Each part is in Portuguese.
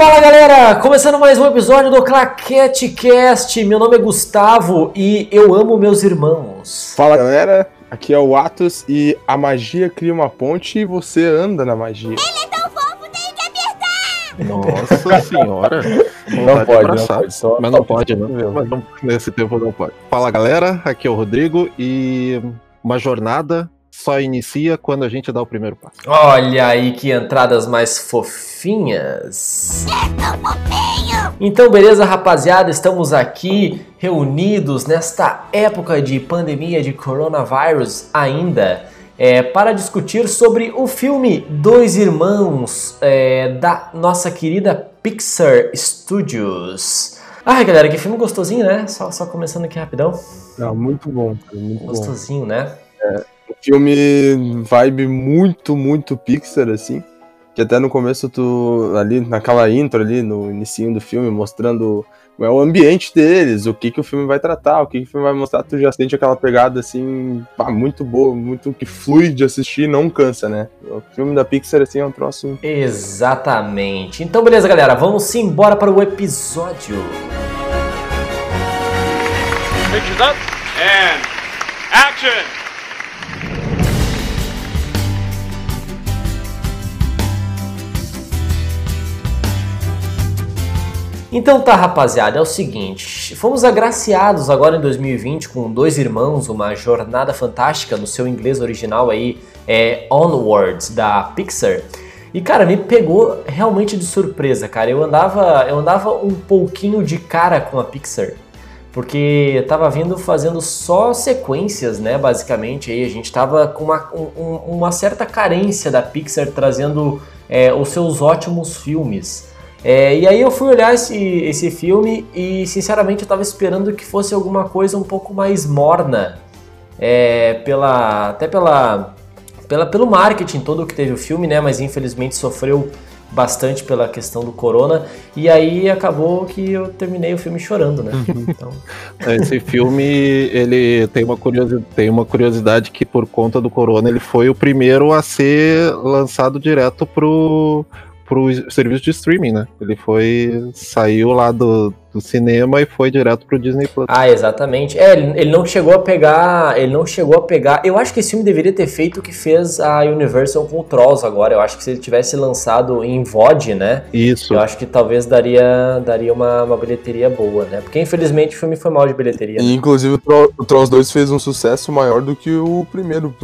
Fala galera, começando mais um episódio do Claquete Cast. Meu nome é Gustavo e eu amo meus irmãos. Fala galera, aqui é o Atos e a magia cria uma ponte e você anda na magia. Ele é tão fofo, tenho que apertar! Nossa senhora. Não pode, não pode, só- Mas não pode, né? Mas não- nesse tempo não pode. Fala galera, aqui é o Rodrigo e uma jornada só inicia quando a gente dá o primeiro passo. Olha aí que entradas mais fofinhas. Então, beleza, rapaziada? Estamos aqui reunidos nesta época de pandemia de coronavírus ainda é, para discutir sobre o filme Dois Irmãos é, da nossa querida Pixar Studios. Ai, galera, que filme gostosinho, né? Só, só começando aqui rapidão. Não, muito bom, cara, muito bom. Gostosinho, né? Filme vibe muito, muito Pixar, assim. Que até no começo tu, ali naquela intro ali, no inicinho do filme, mostrando é, o ambiente deles, o que que o filme vai tratar, o que que o filme vai mostrar, tu já sente aquela pegada assim, pá, muito boa, muito que flui de assistir e não cansa, né? O filme da Pixar, assim, é um troço Exatamente. Então, beleza, galera, vamos embora para o episódio. Pictures up and action! Então tá, rapaziada, é o seguinte, fomos agraciados agora em 2020 com Dois Irmãos, uma jornada fantástica no seu inglês original aí, é Onwards, da Pixar. E cara, me pegou realmente de surpresa, cara. Eu andava, eu andava um pouquinho de cara com a Pixar, porque tava vindo fazendo só sequências, né, basicamente. Aí a gente tava com uma, um- um- uma certa carência da Pixar trazendo é, os seus ótimos filmes. É, e aí eu fui olhar esse, esse filme e sinceramente eu tava esperando que fosse alguma coisa um pouco mais morna. É, pela, até pela, pela, pelo marketing todo que teve o filme, né? Mas infelizmente sofreu bastante pela questão do corona. E aí acabou que eu terminei o filme chorando, né? Então, Esse filme, ele tem uma, curiosidade, tem uma curiosidade que por conta do corona, ele foi o primeiro a ser lançado direto pro, pro serviço de streaming, né? Ele foi, saiu lá do, do cinema e foi direto pro Disney Plus. Ah, exatamente. É, ele, ele não chegou a pegar. Ele não chegou a pegar. Eu acho que esse filme deveria ter feito o que fez a Universal com o Trolls agora. Eu acho que se ele tivesse lançado em VOD, né? Isso. Eu acho que talvez daria, daria uma, uma bilheteria boa, né? Porque infelizmente o filme foi mal de bilheteria. né? E inclusive o, Tro o Trolls 2 fez um sucesso maior do que o primeiro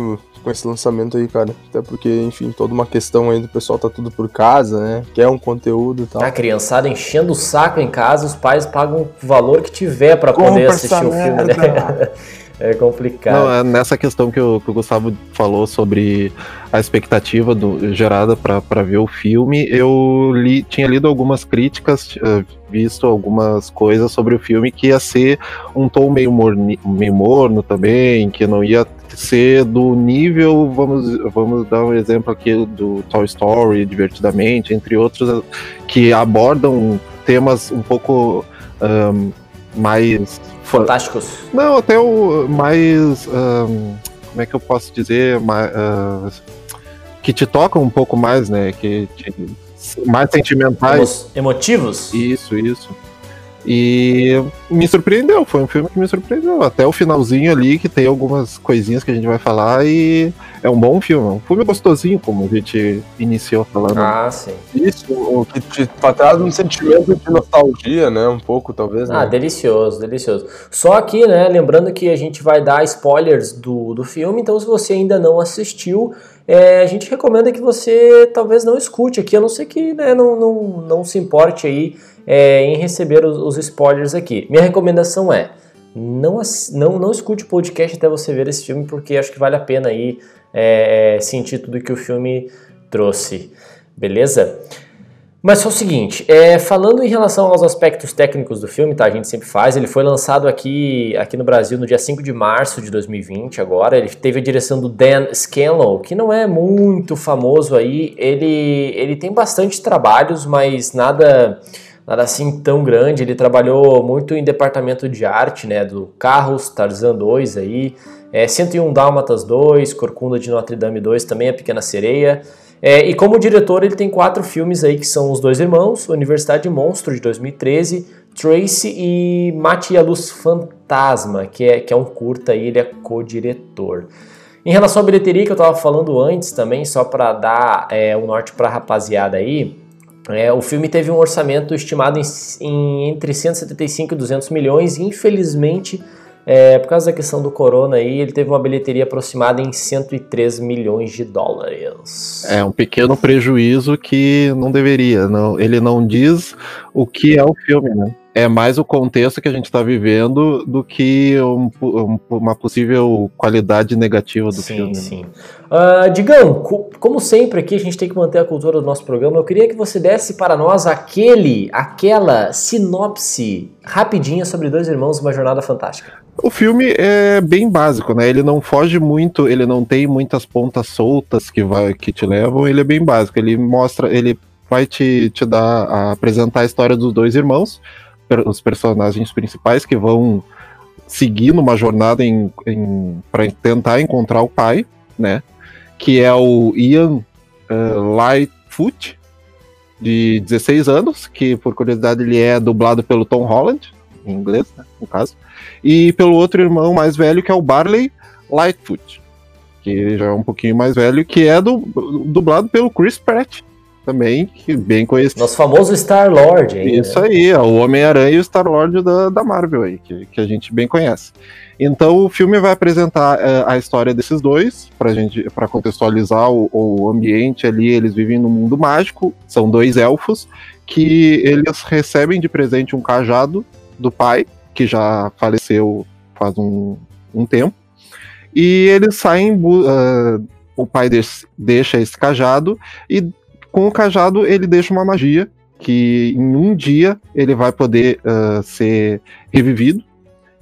com esse lançamento aí, cara. Até porque, enfim, toda uma questão aí do pessoal tá tudo por casa, né? Quer um conteúdo e tal. A criançada enchendo o saco em casa, os pais pagam o valor que tiver pra poder assistir o filme, né? É complicado. Não, é nessa questão que o, que o Gustavo falou sobre a expectativa do- gerada para ver o filme, eu li, tinha lido algumas críticas, visto algumas coisas sobre o filme que ia ser um tom meio, morni, meio morno também, que não ia ser do nível, vamos, vamos dar um exemplo aqui do Toy Story, Divertidamente, entre outros, que abordam temas um pouco ahn, mais Fantásticos. não, até o mais. ahn, como é que eu posso dizer? Mais, ah, que te tocam um pouco mais, né? Que te- mais sentimentais. Emo- Emotivos? Isso, isso. E me surpreendeu, foi um filme que me surpreendeu. Até o finalzinho ali, que tem algumas coisinhas que a gente vai falar, e é um bom filme. Um filme gostosinho, como a gente iniciou falando. Ah, sim. Isso, o que te traz um sentimento de nostalgia, né? Um pouco, talvez, né? Ah, delicioso, delicioso. Só aqui, né, lembrando que a gente vai dar spoilers do, do filme, então se você ainda não assistiu, é, a gente recomenda que você talvez não escute aqui, a não ser que né, não, não, não se importe aí é, em receber os, os spoilers aqui. Minha recomendação é, não, não, não escute o podcast até você ver esse filme, porque acho que vale a pena aí é, sentir tudo que o filme trouxe, beleza? Mas só o seguinte, é, falando em relação aos aspectos técnicos do filme, tá? A gente sempre faz. Ele foi lançado aqui, aqui no Brasil no dia 5 de março de 2020 agora. Ele teve a direção do Dan Scanlon, que não é muito famoso aí. Ele, ele tem bastante trabalhos, mas nada nada assim tão grande. Ele trabalhou muito em departamento de arte, né? Do Carros, Tarzan 2 aí. É, 101 Dálmatas 2, Corcunda de Notre Dame 2, também A Pequena Sereia. É, e como diretor, ele tem quatro filmes aí que são Os Dois Irmãos, Universidade Monstro de 2013, Tracy e Mate e a Luz Fantasma, que é, que é um curta e ele é co-diretor. Em relação à bilheteria que eu estava falando antes também, só para dar é, um norte para a rapaziada aí, é, o filme teve um orçamento estimado em, em, entre 175 e 200 milhões infelizmente, é, por causa da questão do corona aí, ele teve uma bilheteria aproximada em 103 milhões de dólares. É um pequeno prejuízo que não deveria, não, ele não diz o que é o filme, né? É mais o contexto que a gente está vivendo do que um, um, uma possível qualidade negativa do sim, filme. Sim, sim. Uh, Digão, co como sempre aqui a gente tem que manter a cultura do nosso programa, eu queria que você desse para nós aquele, aquela sinopse rapidinha sobre Dois Irmãos, Uma Jornada Fantástica. O filme é bem básico, né? Ele não foge muito, ele não tem muitas pontas soltas que, vai, que te levam, ele é bem básico. Ele mostra, ele vai te, te dar, a apresentar a história dos dois irmãos, os personagens principais que vão seguir numa jornada em, em para tentar encontrar o pai, né? Que é o Ian uh, Lightfoot, de 16 anos, que por curiosidade ele é dublado pelo Tom Holland, em inglês, né, no caso, e pelo outro irmão mais velho, que é o Barley Lightfoot, que já é um pouquinho mais velho, que é do, dublado pelo Chris Pratt, também, que bem conhecido. Nosso famoso Star-Lord. Isso aí, é o Homem-Aranha e o Star-Lord da, da Marvel aí, que, que a gente bem conhece. Então o filme vai apresentar uh, a história desses dois, pra gente, para contextualizar o, o, ambiente ali, eles vivem num mundo mágico, são dois elfos, que eles recebem de presente um cajado do pai, que já faleceu faz um, um tempo, e eles saem, uh, o pai deixa esse cajado e com o cajado, ele deixa uma magia que em um dia ele vai poder uh, ser revivido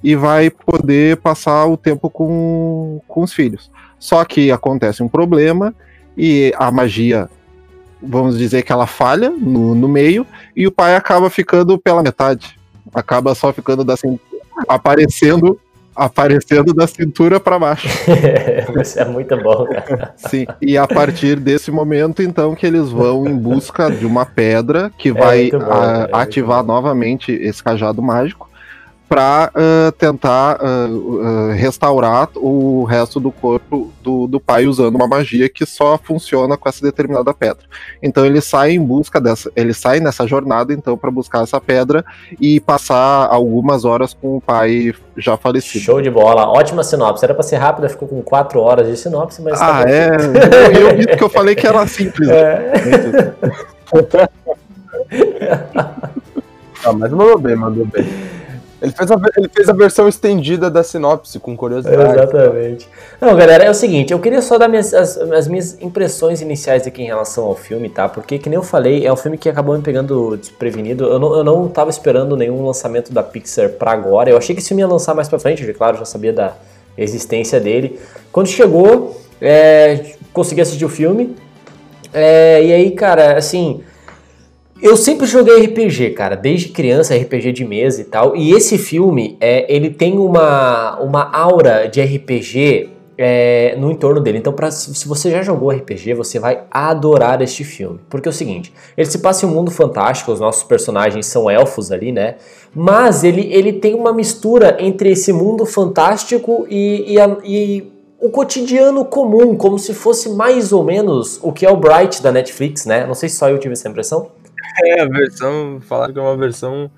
e vai poder passar o tempo com, com os filhos. Só que acontece um problema e a magia, vamos dizer que ela falha no, no meio e o pai acaba ficando pela metade. Acaba só ficando assim, aparecendo aparecendo da cintura para baixo. Isso é muito bom, cara. Sim, e a partir desse momento, então, que eles vão em busca de uma pedra que é vai bom, a, é ativar novamente esse cajado mágico para uh, tentar uh, uh, restaurar o resto do corpo do, do pai usando uma magia que só funciona com essa determinada pedra. Então ele sai em busca dessa, ele sai nessa jornada então para buscar essa pedra e passar algumas horas com o pai já falecido. Show de bola, ótima sinopse. Era para ser rápida, ficou com quatro horas de sinopse, mas ah tá é. eu, eu vi que eu falei que era simples. É. ah, mas mandou bem, mandou bem. Ele fez, a, ele fez a versão estendida da sinopse, com curiosidade. Exatamente. Não, galera, é o seguinte, eu queria só dar minhas, as, as, minhas impressões iniciais aqui em relação ao filme, tá? Porque, que nem eu falei, é um filme que acabou me pegando desprevenido. Eu não, eu não tava esperando nenhum lançamento da Pixar pra agora. Eu achei que esse filme ia lançar mais pra frente, claro, já sabia da existência dele. Quando chegou, é, consegui assistir o filme. É, e aí, cara, assim eu sempre joguei RPG, cara, desde criança, RPG de mesa e tal. E esse filme, é, ele tem uma, uma aura de RPG é, no entorno dele. Então, pra, se você já jogou RPG, você vai adorar este filme. Porque é o seguinte: ele se passa em um mundo fantástico, os nossos personagens são elfos ali, né? Mas ele, ele tem uma mistura entre esse mundo fantástico e, e, a, e o cotidiano comum, como se fosse mais ou menos o que é o Bright da Netflix, né? Não sei se só eu tive essa impressão. É, a versão. Falaram que é uma versão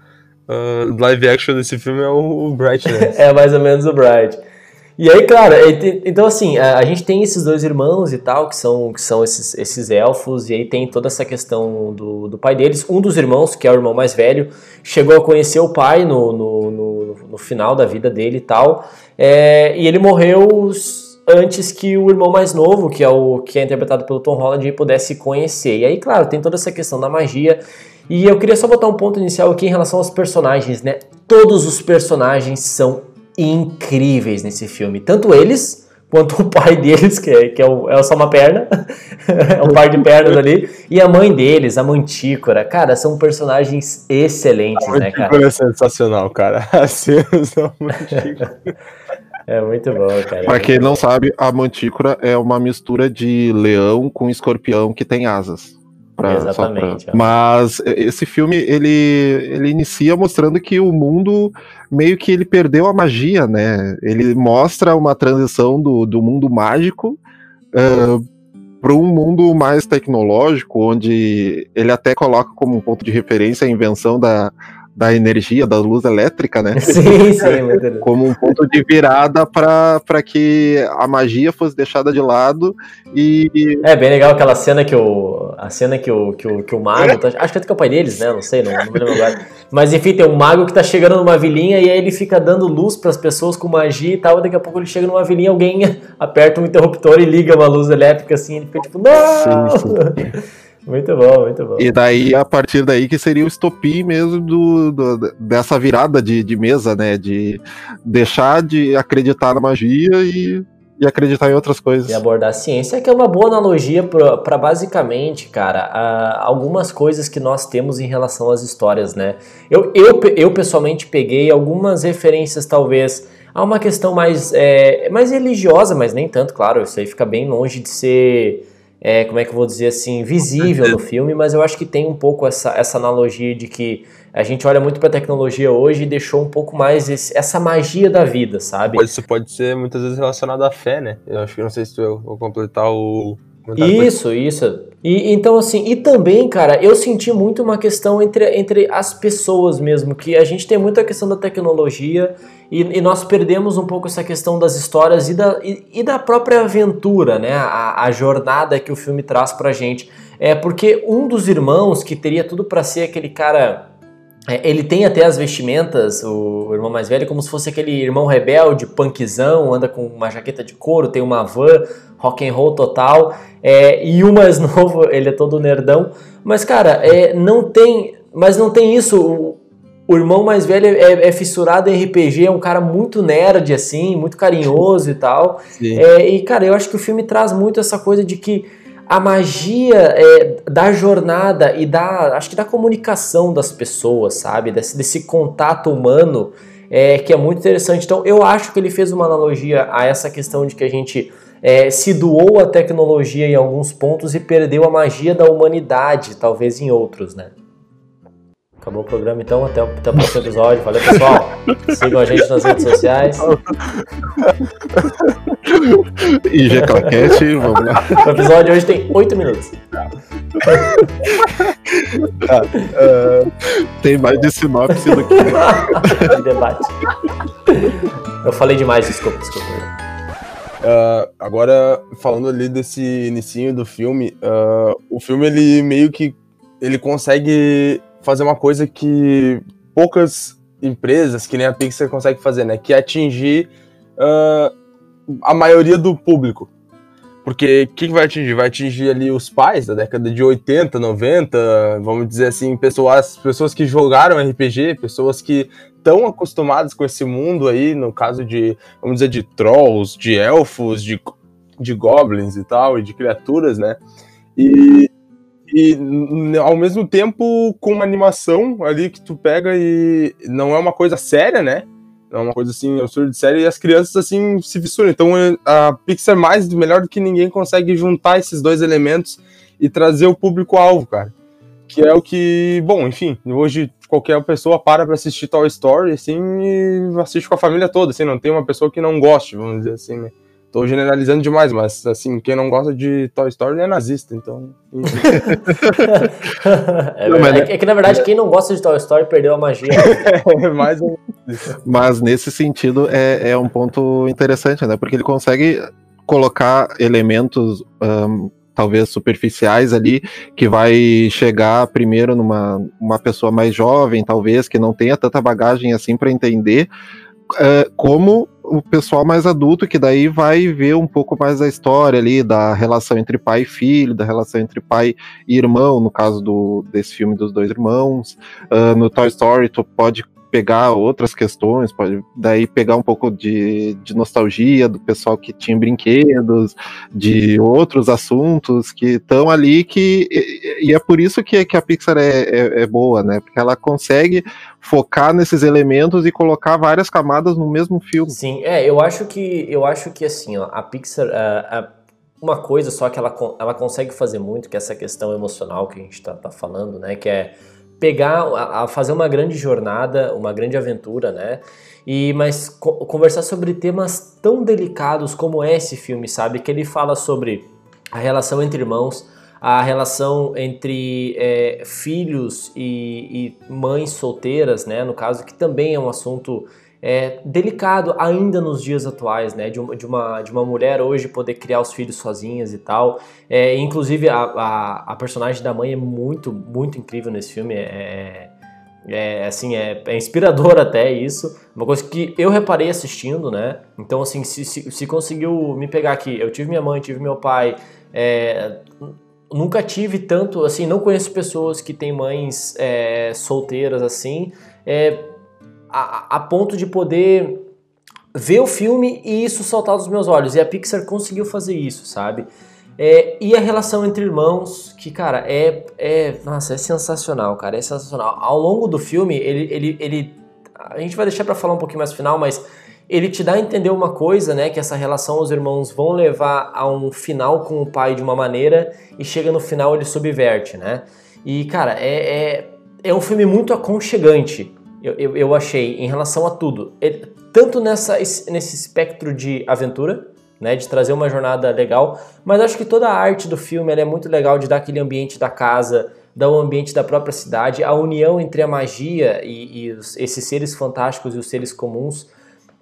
uh, live action desse filme é o, Bright, né? é mais ou menos o Bright. E aí, claro, então assim, a, gente tem esses dois irmãos e tal, que são, que são esses, esses elfos, e aí tem toda essa questão do, do pai deles. Um dos irmãos, que é o irmão mais velho, chegou a conhecer o pai no, no, no, no final da vida dele e tal, é, e ele morreu antes que o irmão mais novo, que é o que é interpretado pelo Tom Holland, pudesse conhecer. E aí, claro, tem toda essa questão da magia. E eu queria só botar um ponto inicial aqui em relação aos personagens, né? Todos os personagens são incríveis nesse filme, tanto eles quanto o pai deles, que é, que é, o, é só uma perna, é um par de pernas ali, e a mãe deles, a Mantícora. Cara, são personagens excelentes, a né, cara? é sensacional, cara. A cena da Mantícora. É muito bom, cara. Pra quem não sabe, a mantícora é uma mistura de leão com escorpião que tem asas. Pra, Exatamente, pra... Mas esse filme ele, ele inicia mostrando que o mundo meio que ele perdeu a magia, né? Ele mostra uma transição do, do mundo mágico para um mundo mais tecnológico, onde ele até coloca como um ponto de referência a invenção da, da energia, da luz elétrica, né? Sim, sim, muito como um ponto de virada para que a magia fosse deixada de lado e É bem legal aquela cena que o. A cena que o, que o, que o mago. tá- acho que é o pai deles, né? Não sei, não, não me lembro agora. Mas enfim, tem um mago que tá chegando numa vilinha e aí ele fica dando luz pras pessoas com magia e tal. E daqui a pouco ele chega numa vilinha, alguém aperta um interruptor e liga uma luz elétrica assim. Ele fica tipo, não! Muito bom, muito bom. E daí, a partir daí, que seria o estopim mesmo do, do- dessa virada de, de mesa, né? De deixar de acreditar na magia e, e acreditar em outras coisas. E abordar a ciência, que é uma boa analogia para basicamente, cara, a- algumas coisas que nós temos em relação às histórias, né? Eu, eu, eu pessoalmente peguei algumas referências, talvez, a uma questão mais, é, mais religiosa, mas nem tanto, claro, isso aí fica bem longe de ser, é, como é que eu vou dizer assim, visível no filme, mas eu acho que tem um pouco essa, essa analogia de que a gente olha muito para tecnologia hoje e deixou um pouco mais esse- essa magia da vida, sabe? Isso pode ser muitas vezes relacionado à fé, né? Eu acho que não sei se eu vou completar o. Isso, isso. E então assim, e também, cara, eu senti muito uma questão entre, entre as pessoas mesmo, que a gente tem muita questão da tecnologia e, e nós perdemos um pouco essa questão das histórias e da, e, e da própria aventura, né? A, a jornada que o filme traz pra gente. É porque um dos irmãos que teria tudo pra ser aquele cara é, ele tem até as vestimentas, o irmão mais velho, como se fosse aquele irmão rebelde, punkzão, anda com uma jaqueta de couro, tem uma van, rock and roll total. É, e o mais novo, ele é todo nerdão. Mas, cara, é, não tem. Mas não tem isso. O, o irmão mais velho é, é fissurado em RPG, é um cara muito nerd, assim, muito carinhoso e tal. É, e, cara, eu acho que o filme traz muito essa coisa de que a magia é, da jornada e da, acho que da comunicação das pessoas, sabe? Desse, desse contato humano é, que é muito interessante. Então, eu acho que ele fez uma analogia a essa questão de que a gente é, se doou à tecnologia em alguns pontos e perdeu a magia da humanidade, talvez em outros, né? Acabou o programa, então. Até o, até o próximo episódio. Valeu, pessoal. Sigam a gente nas redes sociais. IG Claquete, vamos lá. O episódio de hoje tem 8 minutos. Tem mais de sinopse do que. de debate. Eu falei demais, desculpa, desculpa. Ah, agora, falando ali desse inicinho do filme, ah, o filme ele meio que ele consegue fazer uma coisa que poucas empresas, que nem a Pixar, consegue fazer, né? Que é atingir ah, a maioria do público. Porque o que, que vai atingir? Vai atingir ali os pais da década de 80, 90, vamos dizer assim, pessoas, pessoas que jogaram RPG, pessoas que estão acostumadas com esse mundo aí, no caso de, vamos dizer, de trolls, de elfos, de, de goblins e tal, e de criaturas, né? E, e ao mesmo tempo com uma animação ali que tu pega e não é uma coisa séria, né? É uma coisa assim, absurda de séria, e as crianças assim se fissuram. Então a Pixar, mais melhor do que ninguém, consegue juntar esses dois elementos e trazer o público-alvo, cara. Que é o que, bom, enfim, hoje qualquer pessoa para pra assistir Toy Story, assim, e assiste com a família toda, assim, não tem uma pessoa que não goste, vamos dizer assim, né? Tô generalizando demais, mas, assim, quem não gosta de Toy Story é nazista, então... É, Não, mas- verdade. é que na verdade quem não gosta de Toy Story perdeu a magia. é mais um... Mas nesse sentido é, é um ponto interessante, né? Porque ele consegue colocar elementos ahn, talvez superficiais ali que vai chegar primeiro numa uma pessoa mais jovem, talvez que não tenha tanta bagagem assim para entender, eh, como o pessoal mais adulto que daí vai ver um pouco mais da história ali da relação entre pai e filho, da relação entre pai e irmão, no caso do desse filme dos dois irmãos. Ah, no Toy Story tu pode pegar outras questões, pode daí pegar um pouco de, de nostalgia do pessoal que tinha brinquedos, de outros assuntos que estão ali que e, e, é por isso que, que a Pixar é, é, é, boa, né? Porque ela consegue focar nesses elementos e colocar várias camadas no mesmo filme. Sim, é, eu acho que eu acho que assim, ó, a Pixar, a, a, uma coisa só que ela, ela consegue fazer muito, que é essa questão emocional que a gente está tá falando, né? Que é pegar, a, fazer uma grande jornada, uma grande aventura, né? E mas co conversar sobre temas tão delicados como esse filme, sabe? Que ele fala sobre a relação entre irmãos, a relação entre é, filhos e, e, mães solteiras, né? No caso, que também é um assunto é, delicado ainda nos dias atuais, né? De uma, de, uma, de uma mulher hoje poder criar os filhos sozinhas e tal. É, inclusive, a, a, a, personagem da mãe é muito, muito incrível nesse filme. É, é, é assim, é, é inspirador até isso. Uma coisa que eu reparei assistindo, né? Então, assim, se, se, se conseguiu me pegar aqui, eu tive minha mãe, tive meu pai. É, nunca tive tanto, assim, não conheço pessoas que têm mães é, solteiras assim. É, a, a ponto de poder ver o filme e isso saltar dos meus olhos. E a Pixar conseguiu fazer isso, sabe? É, e a relação entre irmãos, que, cara, é, é. Nossa, é sensacional, cara. É sensacional. Ao longo do filme, ele. ele, ele a gente vai deixar para falar um pouquinho mais no final, mas ele te dá a entender uma coisa, né? Que essa relação os irmãos vão levar a um final com o pai de uma maneira e chega no final ele subverte, né? E, cara, é, é, é um filme muito aconchegante eu, eu, eu achei, em relação a tudo. Ele, tanto nessa, nesse espectro de aventura, né, de trazer uma jornada legal, mas acho que toda a arte do filme é muito legal de dar aquele ambiente da casa, dar o ambiente da própria cidade, a união entre a magia e, e os, esses seres fantásticos e os seres comuns.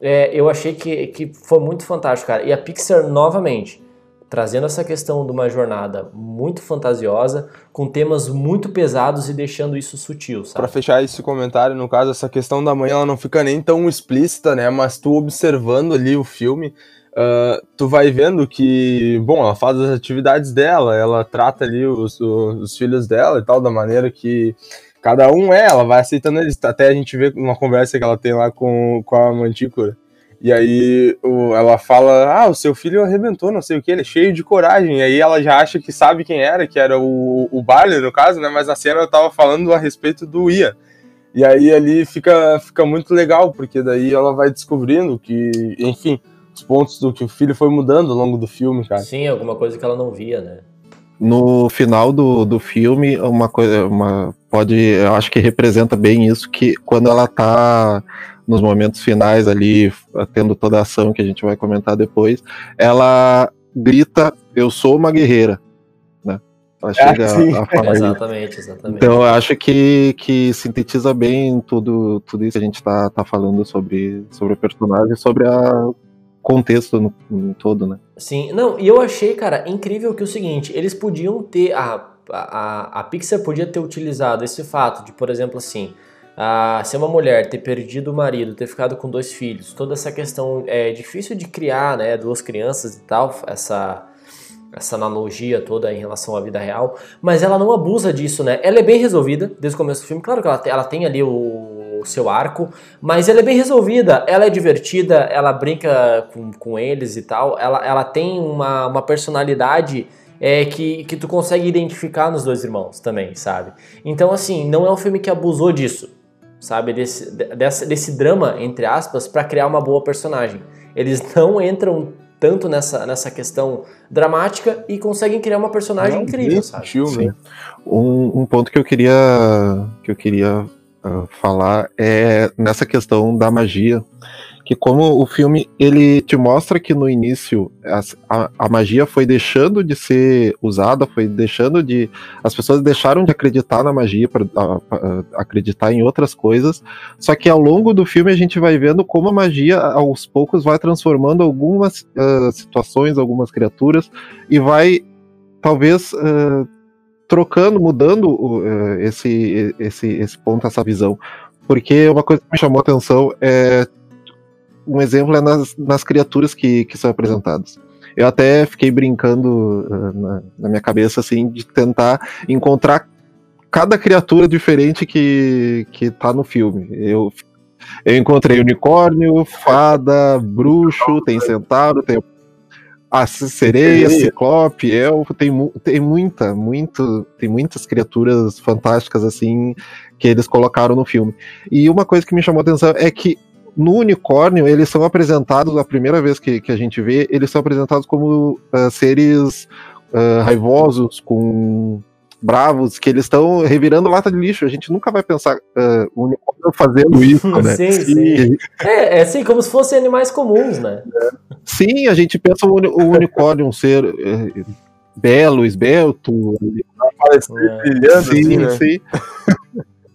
É, eu achei que, que foi muito fantástico, cara. E a Pixar, novamente, trazendo essa questão de uma jornada muito fantasiosa, com temas muito pesados e deixando isso sutil? Para fechar esse comentário, no caso, essa questão da mãe, ela não fica nem tão explícita, né? Mas tu observando ali o filme, uh, tu vai vendo que, bom, ela faz as atividades dela, ela trata ali os, os, os filhos dela e tal, da maneira que cada um é, ela vai aceitando eles. Até a gente vê uma conversa que ela tem lá com, com a Mantícora e aí o, ela fala: Ah, o seu filho arrebentou, não sei o que, ele é cheio de coragem. E aí ela já acha que sabe quem era, que era o, o Barley, no caso, né? Mas na cena eu tava falando a respeito do Ia. E aí ali fica, fica muito legal, porque daí ela vai descobrindo que, enfim, os pontos do que o filho foi mudando ao longo do filme, cara. Sim, alguma coisa que ela não via, né? No final do, do filme, uma coisa, uma pode, eu acho que representa bem isso, que quando ela tá nos momentos finais ali, tendo toda a ação que a gente vai comentar depois, ela grita: Eu sou uma guerreira. Né? Ela chega ah, a, a falar Exatamente, exatamente. Então eu acho que, que sintetiza bem tudo, tudo isso que a gente está tá falando sobre, sobre o personagem, sobre a contexto no, no, todo, né? Sim, não, e eu achei, cara, incrível que o seguinte, eles podiam ter, a, a, a Pixar podia ter utilizado esse fato de, por exemplo, assim, ser uma mulher, ter perdido o marido, ter ficado com dois filhos, toda essa questão é difícil de criar, né, duas crianças e tal, essa essa analogia toda em relação à vida real, mas ela não abusa disso, né? Ela é bem resolvida desde o começo do filme, claro que ela tem, ela tem ali o, o seu arco, mas ela é bem resolvida, ela é divertida, ela brinca com, com eles e tal, ela, ela tem uma, uma personalidade é, que, que tu consegue identificar nos dois irmãos também, sabe? Então, assim, não é um filme que abusou disso sabe? Desse, desse, desse drama, entre aspas, para criar uma boa personagem. Eles não entram tanto nessa, nessa questão dramática e conseguem criar uma personagem incrível, sabe? Né? Um, um, ponto que eu queria que eu queria uh, falar é nessa questão da magia que como o filme ele te mostra que no início a, a, magia foi deixando de ser usada, foi deixando de as pessoas deixaram de acreditar na magia para acreditar em outras coisas. Só que ao longo do filme a gente vai vendo como a magia aos poucos vai transformando algumas uh, situações, algumas criaturas e vai talvez uh, trocando, mudando uh, esse, esse, esse ponto, essa visão. Porque uma coisa que me chamou a atenção é um exemplo é nas, nas criaturas que, que são apresentadas. Eu até fiquei brincando uh, na, na, minha cabeça, assim, de tentar encontrar cada criatura diferente que, que tá no filme. Eu Eu encontrei unicórnio, fada, bruxo, tem centauro, tem a sereia, ciclope, elfo, tem, tem muita, muito, tem muitas criaturas fantásticas assim que eles colocaram no filme. E uma coisa que me chamou a atenção é que no unicórnio eles são apresentados, a primeira vez que, que a gente vê, eles são apresentados como ah, seres ah, raivosos, com bravos, que eles estão revirando lata de lixo. A gente nunca vai pensar ah, o unicórnio fazendo isso, né? Sim, sim. É, é assim, como se fossem animais comuns, né? Sim, a gente pensa o, o unicórnio um ser eh, belo, esbelto. Parecer brilhando, sim, assim, né? sim.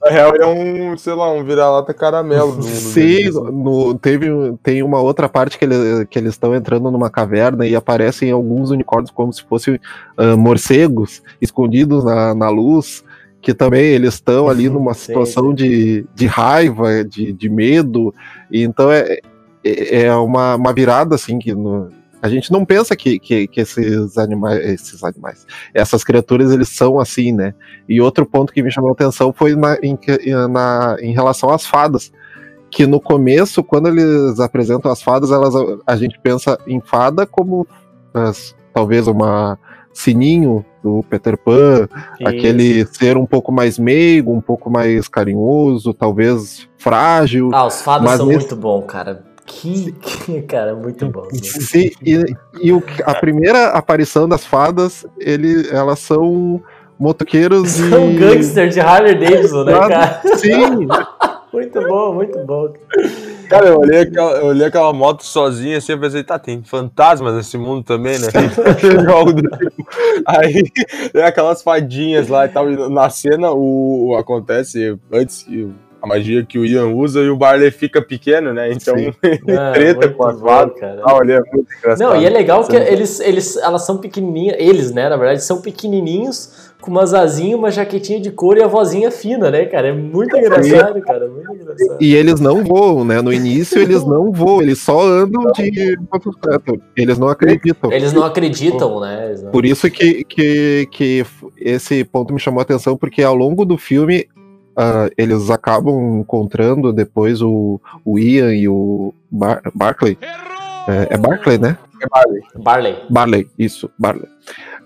Na real, é um, sei lá, um vira-lata caramelo. no- no Sim, assim. no- teve, tem uma outra parte que, ele- que eles estão entrando numa caverna e aparecem alguns unicórnios como se fossem ah, morcegos escondidos na, na luz, que também eles estão ali numa Sim, situação de, de raiva, de, de medo, e então é, é é uma, uma virada assim que no- a gente não pensa que, que, que esses animais, esses animais, essas criaturas eles são assim, né? E outro ponto que me chamou a atenção foi na, em, na- em relação às fadas. Que no começo, quando eles apresentam as fadas, elas, a gente pensa em fada como as- talvez uma sininho do Peter Pan, aquele ser um pouco mais meigo, um pouco mais carinhoso, talvez frágil. Ah, os fadas são nesse- muito bons, cara. Que, que- cara, muito bom. Sim, e, e o a primeira aparição das fadas, ele, elas são motoqueiros. São gangster de Harley Davidson, né, cara? Sim, Muito bom, muito bom. Cara, eu olhei, aquela, eu olhei aquela moto sozinha assim, eu pensei, tá, tem fantasmas nesse mundo também, né? Tipo. Aí tem aquelas fadinhas lá e tal. E na cena, o, o- acontece antes que a magia que o Ian usa e o Barley fica pequeno, né? Então Sim. ele Ah, treta muito com as fadas. cara. Ah, olha, é muito engraçado. Não, e é legal que eles, eles, elas são pequenininhas, eles, né, na verdade, são pequenininhos, com umas asinhas, uma jaquetinha de couro e a vozinha fina, né, cara? É muito engraçado, cara, muito engraçado. E eles não voam, né? No início eles não voam, eles só andam de. Eles não acreditam. Eles não acreditam, né? Não- Por isso que, que, que esse ponto me chamou a atenção, porque ao longo do filme ah, eles acabam encontrando depois o, o Ian e o Bar Barclay. É, é Barclay, né? Barley. Barley, isso, Barley.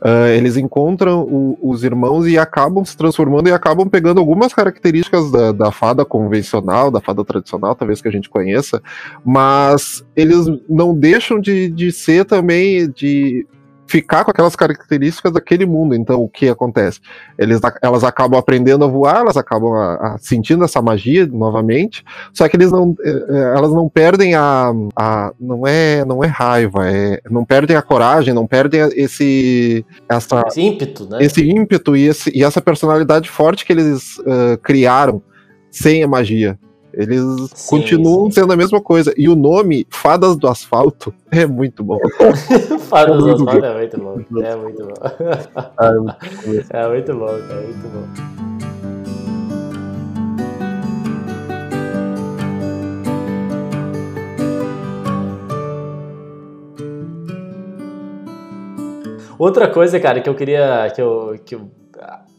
Ah, eles encontram o- os irmãos e acabam se transformando e acabam pegando algumas características da, da fada convencional, da fada tradicional, talvez que a gente conheça, mas eles não deixam de, de ser também, de ficar com aquelas características daquele mundo. Então, o que acontece? Eles, elas acabam aprendendo a voar, elas acabam a- a sentindo essa magia novamente, só que eles não, eh, eh, elas não perdem a, a não é não é raiva, é, não perdem a coragem, não perdem esse essa, Esse ímpeto, né? esse ímpeto e, esse, e essa personalidade forte que eles eh, criaram sem a magia. Eles Sim, continuam sim. sendo a mesma coisa. E o nome Fadas do Asfalto é muito bom. Fala dos muito asfaltos, é muito bom. É muito bom. É muito bom, cara, é muito bom. Outra coisa, cara, que eu queria. que eu, que eu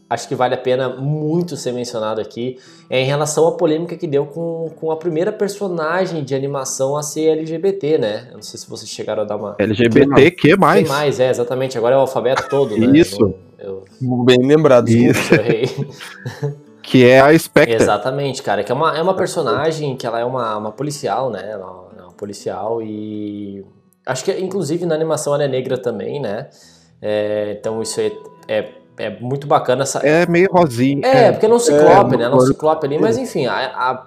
acho que vale a pena muito ser mencionado aqui é em relação à polêmica que deu com, com a primeira personagem de animação a ser LGBT, né? Eu não sei se vocês chegaram a dar uma. LGBT, que mais? mais, é, exatamente. Agora é o alfabeto todo, né? Isso. Eu, eu, Bem lembrado. Isso. Que é a Spectre. Exatamente, cara. Que é uma, é uma personagem que ela é uma, uma policial, né? Ela é uma policial e. Acho que, inclusive, na animação ela é negra também, né? É, então isso é, é, é muito bacana. Essa... É meio rosinha. É, porque não ciclope, É, né? Não ciclope ali, mas enfim, a- a-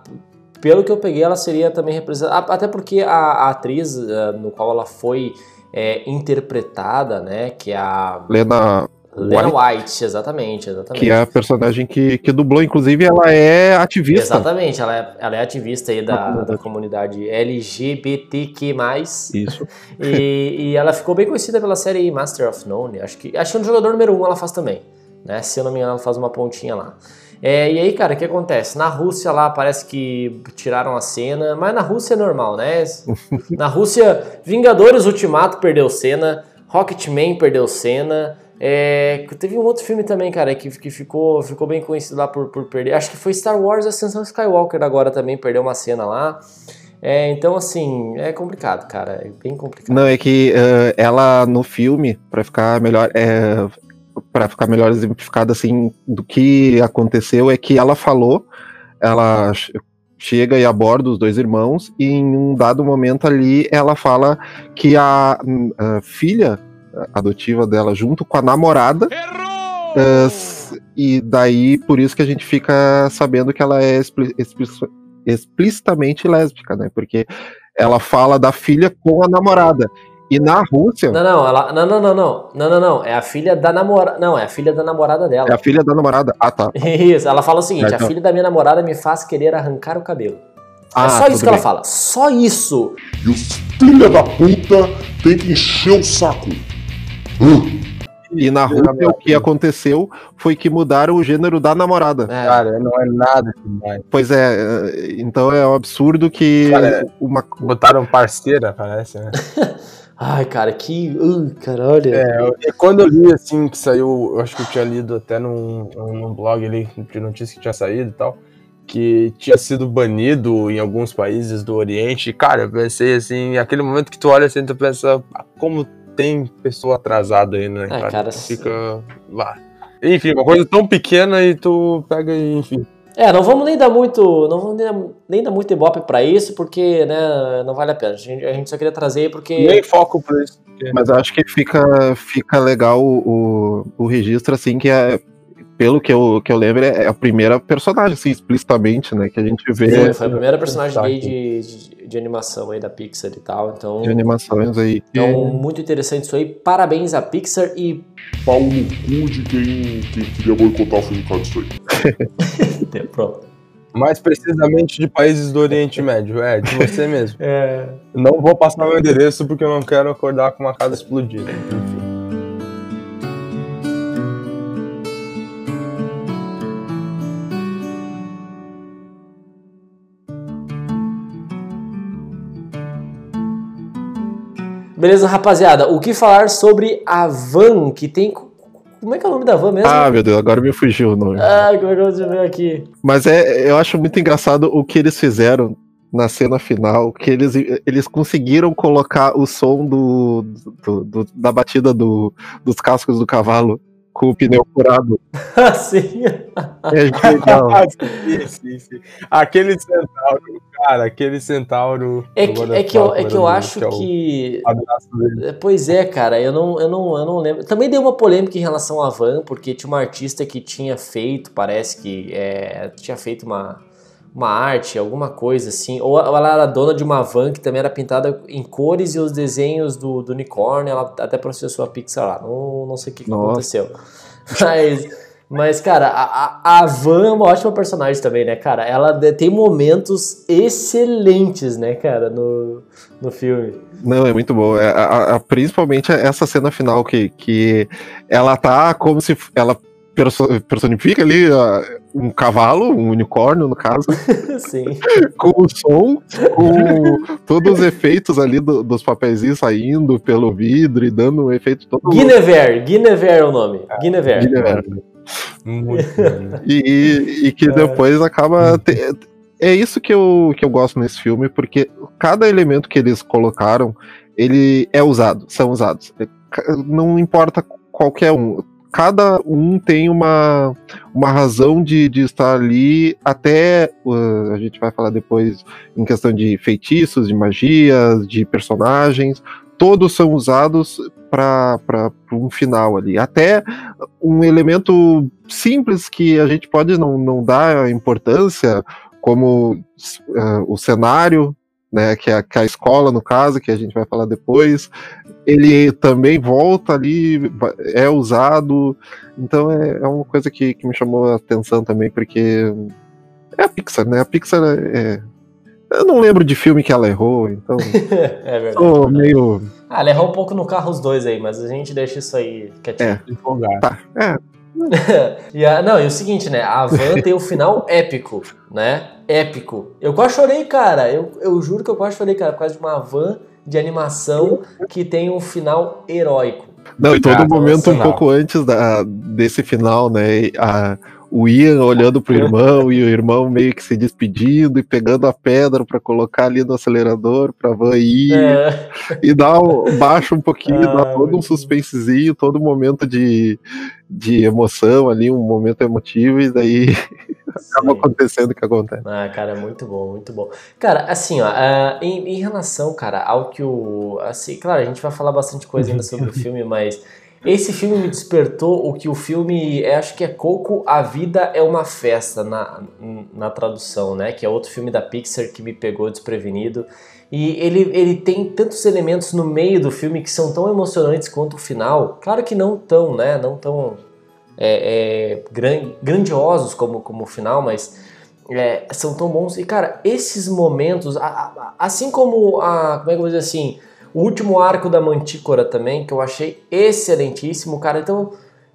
pelo que eu peguei, ela seria também representada. Até porque a, a atriz eh, no qual ela foi é, interpretada, né? Que é a Lena, Lena White, exatamente, exatamente. que é a personagem que, que dublou, inclusive ela é ativista. Exatamente, ela é, ela é ativista aí da, da comunidade LGBTQ+, Isso. e, e ela ficou bem conhecida pela série Master of None, acho que, acho que no jogador número 1 um ela faz também, né, se eu não me engano ela faz uma pontinha lá. É, e aí, cara, o que acontece? Na Rússia lá parece que tiraram a cena, mas na Rússia é normal, né? Na Rússia, Vingadores Ultimato perdeu cena, Rocketman perdeu cena. É, teve um outro filme também, cara, que, que ficou, ficou bem conhecido lá por, por perder. Acho que foi Star Wars Ascensão Skywalker agora também, perdeu uma cena lá. É, então, assim, é complicado, cara. É bem complicado. Não, é que uh, ela no filme, para ficar melhor, é, para ficar melhor exemplificada assim do que aconteceu, é que ela falou, ela chega e aborda os dois irmãos, e em um dado momento ali ela fala que a, a filha adotiva dela, junto com a namorada. Uh, e daí por isso que a gente fica sabendo que ela é explicitamente lésbica, né? Porque ela fala da filha com a namorada. E na Rússia. Não, não, ela. Não, não, não, não. Não, não, não. É a filha da namorada. Não, é a filha da namorada dela. É a filha da namorada. Ah, tá. Isso, ela fala o seguinte: é, então. a filha da minha namorada me faz querer arrancar o cabelo. Ah, é só isso que bem. ela fala. Só isso. E os filha da puta tem que encher o saco. E na Rússia o que aconteceu foi que mudaram o gênero da namorada. É. Cara, não é nada demais. Pois é, então é um absurdo que Cara, uma botaram parceira, parece, né? Ai, cara, que. Uh, caralho. É, quando eu li assim que saiu, eu acho que eu tinha lido até num, num blog ali de notícias que tinha saído e tal, que tinha sido banido em alguns países do Oriente. Cara, eu pensei assim, aquele momento que tu olha assim, tu pensa, ah, como tem pessoa atrasada aí, né, cara? cara fica lá. Enfim, uma coisa tão pequena e tu pega e, enfim. É, não vamos nem dar muito, não vamos nem, nem dar muito ibope pra isso, porque, né, não vale a pena. A gente, a gente só queria trazer porque... Nem foco pra isso. Mas acho que fica, fica legal o, o registro, assim, que é pelo que eu, que eu lembro, é a primeira personagem, assim, explicitamente, né? Que a gente vê. Foi, foi a primeira personagem gay de, de, de, animação aí da Pixar e tal. Então, de animações aí. Então, muito interessante isso aí. Parabéns à Pixar e. Pau no cu de quem, quem queria boicotar o filme por disso aí. Pronto. Mais precisamente de países do Oriente Médio, é, de você mesmo. é. Não vou passar meu endereço porque eu não quero acordar com uma casa explodida. Enfim. Beleza, rapaziada. O que falar sobre a van que tem. Como é que é o nome da van mesmo? Ah, meu Deus, agora me fugiu o nome. Ah, como é que eu ver aqui? Mas é, eu acho muito engraçado o que eles fizeram na cena final, que eles, eles conseguiram colocar o som do, do, do da batida do, dos cascos do cavalo com o pneu furado. sim. É genial. sim, sim, sim. Aquele centauro, cara, aquele centauro. É que, é que eu, é que eu acho que. É pois é, cara, eu não, eu, não, eu não lembro. Também deu uma polêmica em relação à van, porque tinha uma artista que tinha feito, parece que é, tinha feito uma uma arte, alguma coisa assim. Ou ela era dona de uma van que também era pintada em cores e os desenhos do, do unicórnio. Ela até processou a Pixar lá. Não, não sei o que, que aconteceu. Mas. Mas, cara, a, a Van é uma ótima personagem também, né, cara? Ela tem momentos excelentes, né, cara, no, no filme. Não, é muito bom. É, a, a, principalmente essa cena final que, que ela tá como se ela personifica ali um cavalo, um unicórnio, no caso. Sim. com o som, com todos os efeitos ali do, dos papéis saindo pelo vidro e dando um efeito todo. Guinevere, Guinevere é o nome. É, Guinevere. Guinevere. Muito e, e, que é. depois acaba. Te, é isso que eu, que eu gosto nesse filme, porque cada elemento que eles colocaram, ele é usado, são usados. Não importa qualquer um cada um tem uma, uma razão de, de estar ali, até uh, a gente vai falar depois em questão de feitiços, de magias, de personagens, todos são usados para um final ali. Até um elemento simples que a gente pode não, não dar importância, como uh, o cenário, né, que é, que é a escola, no caso, que a gente vai falar depois, ele também volta ali, é usado. Então é, é uma coisa que, que me chamou a atenção também, porque é a Pixar, né? A Pixar é. Eu não lembro de filme que ela errou, então. é verdade. Tô meio. Ah, ela errou um pouco no carro os dois aí, mas a gente deixa isso aí quietinho. É, empolgar. Tá, é. e a, não, e o seguinte, né? A Van tem o final épico, né? Épico. Eu quase chorei, cara. Eu, eu juro que eu quase chorei, cara, por causa de uma van de animação que tem um final heróico. Não, e todo Ah, momento um pouco antes da, desse final, né? A, o Ian olhando pro irmão e o irmão meio que se despedindo e pegando a pedra pra colocar ali no acelerador pra van ir É, e dá um, baixa um pouquinho, Ah, dá todo um suspensezinho, todo momento de, de emoção ali, um momento emotivo, e daí acaba acontecendo o que acontece. Ah, cara, muito bom, muito bom. Cara, assim, ó, ah, em, em relação, cara, ao que o. Assim, claro, a gente vai falar bastante coisa ainda sobre o filme, mas esse filme me despertou o que o filme, é, acho que é Coco, A Vida é uma Festa, na, na tradução, né? Que é outro filme da Pixar que me pegou desprevenido. E ele, ele tem tantos elementos no meio do filme que são tão emocionantes quanto o final. Claro que não tão, né? Não tão é, é, gran- grandiosos como, como o final, mas é, são tão bons. E, cara, esses momentos, a- a- assim como a. Como é que eu vou dizer assim? O último arco da Mantícora também, que eu achei excelentíssimo, cara. Então,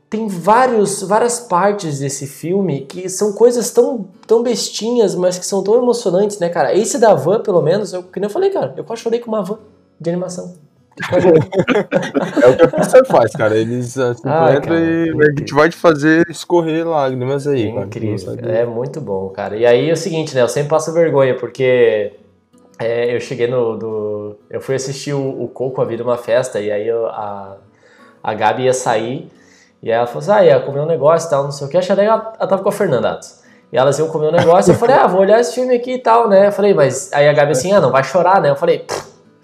tem vários, várias partes desse filme que são coisas tão, tão bestinhas, mas que são tão emocionantes, né, cara? Esse da van, pelo menos, eu, que nem eu falei, cara, eu quase chorei com uma van de animação. É o que a Pixar faz, cara. Eles assim, cara, e a gente vai te fazer escorrer lágrimas aí, cara. Incrível, sabe? é muito bom, cara. E aí é o seguinte, né? Eu sempre passo vergonha, porque é, eu cheguei no. do- eu fui assistir o, o Coco A Vida é uma Festa, e aí eu- a, a Gabi ia sair, e ela falou assim: ah, ia comer um negócio e tal, não sei o que. Achei que ela, ela tava com a Fernanda antes. E elas iam comer um negócio, eu falei, ah, vou olhar esse filme aqui e tal, né? Eu falei, mas aí a Gabi assim, ah, não vai chorar, né? Eu falei, "Pff,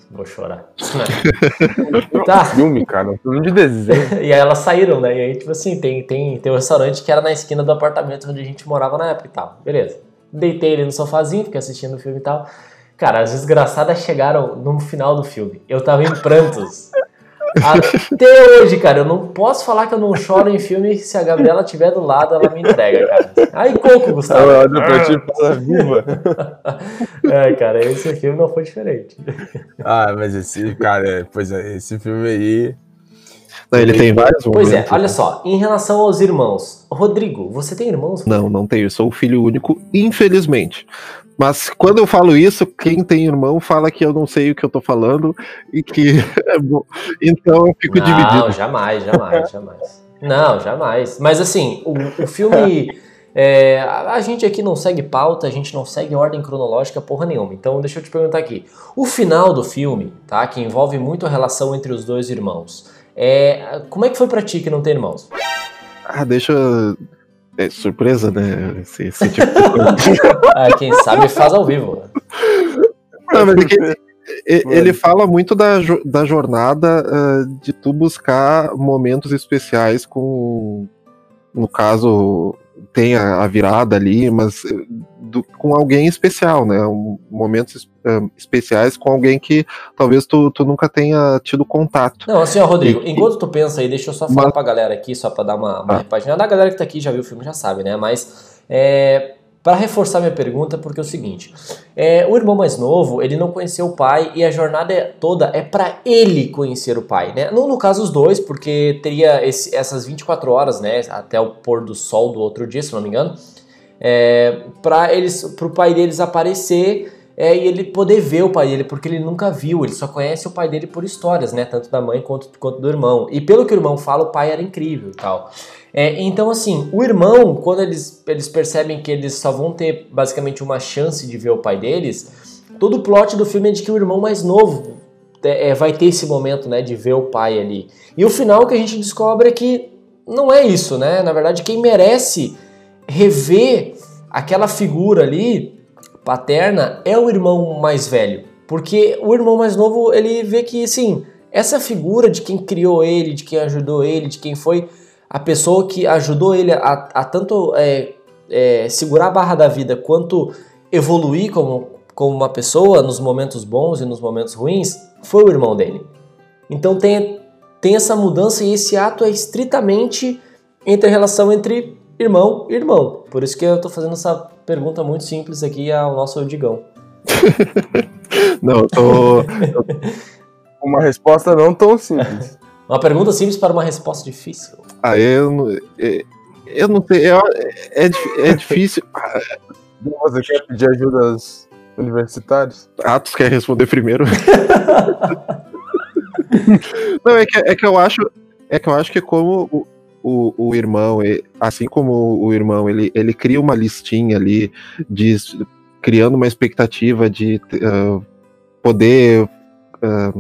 vou chorar. tá. Filme, cara. Um filme de desenho. E aí elas saíram, né? E aí, tipo assim, tem, tem, tem um restaurante que era na esquina do apartamento onde a gente morava na época e tal. Beleza. Deitei ele no sofazinho, fiquei assistindo o filme e tal. Cara, as desgraçadas chegaram no final do filme. Eu tava em prantos. Até hoje, cara, eu não posso falar que eu não choro em filme se a Gabriela estiver do lado, ela me entrega, cara. Ai, coco, Gustavo. Ela olha pra ti e fala, viva. É, cara, esse filme não foi diferente. Ah, mas esse, cara, é, pois é, esse filme aí. Não, ele tem vários Pois é, momentos. olha só, em relação aos irmãos. Rodrigo, você tem irmãos? Não, não tenho. Eu sou o filho único, infelizmente. Mas quando eu falo isso, quem tem irmão fala que eu não sei o que eu tô falando e que é bom. Então eu fico não, dividido. jamais, jamais, jamais. Não, jamais. Mas assim, o, o filme. é, a a gente aqui não segue pauta, a gente não segue ordem cronológica porra nenhuma. Então deixa eu te perguntar aqui. O final do filme, tá? Que envolve muito a relação entre os dois irmãos. É, como é que foi pra ti que não tem irmãos? Ah, deixa. eu- É surpresa, né? Esse, esse tipo. Ah, quem sabe faz ao vivo. né? Não, mas é que e- ele fala muito da, da jornada ah, de tu buscar momentos especiais com. No caso, tem a, a virada ali, mas eh, do- com alguém especial, né? Um- momentos es- ah, especiais com alguém que talvez tu, tu nunca tenha tido contato. Não, assim, ó, Rodrigo, E- enquanto tu pensa aí, deixa eu só falar Mas- pra galera aqui, só pra dar uma, uma Ah. repaginada. A galera que tá aqui já viu o filme já sabe, né? Mas é, para reforçar minha pergunta, porque é o seguinte: é, o irmão mais novo, ele não conheceu o pai e a jornada é- toda é pra ele conhecer o pai, né? Não no caso os dois, porque teria esse- essas 24 horas, né? Até o pôr do sol do outro dia, se não me engano, é, para eles, pro pai deles aparecer é, e ele poder ver o pai dele, porque ele nunca viu, ele só conhece o pai dele por histórias, né? Tanto da mãe quanto, quanto do irmão. E pelo que o irmão fala, o pai era incrível e tal. É, então, assim, o irmão, quando eles, eles percebem que eles só vão ter basicamente uma chance de ver o pai deles, todo o plot do filme é de que o irmão mais novo é, é, vai ter esse momento, né, de ver o pai ali. E o final que a gente descobre é que não é isso, né? Na verdade, quem merece rever aquela figura ali paterna é o irmão mais velho, porque o irmão mais novo ele vê que sim, essa figura de quem criou ele, de quem ajudou ele, de quem foi a pessoa que ajudou ele a, a tanto é, é, segurar a barra da vida quanto evoluir como, como uma pessoa nos momentos bons e nos momentos ruins, foi o irmão dele. Então tem, tem essa mudança e esse ato é estritamente entre a relação entre irmão e irmão. Por isso que eu tô fazendo essa pergunta muito simples aqui ao nosso Digão. Não, eu tô. Uma resposta não tão simples. Uma pergunta simples para uma resposta difícil. Ah, eu, não- é- eu não sei. É, é, dif- é difícil. Você quer pedir ajuda aos Universitários. Atos quer responder primeiro. Não, é que, é que eu acho. É que eu acho que como o, o, o irmão, assim como o irmão, ele, ele cria uma listinha ali de criando uma expectativa de ah, poder ah,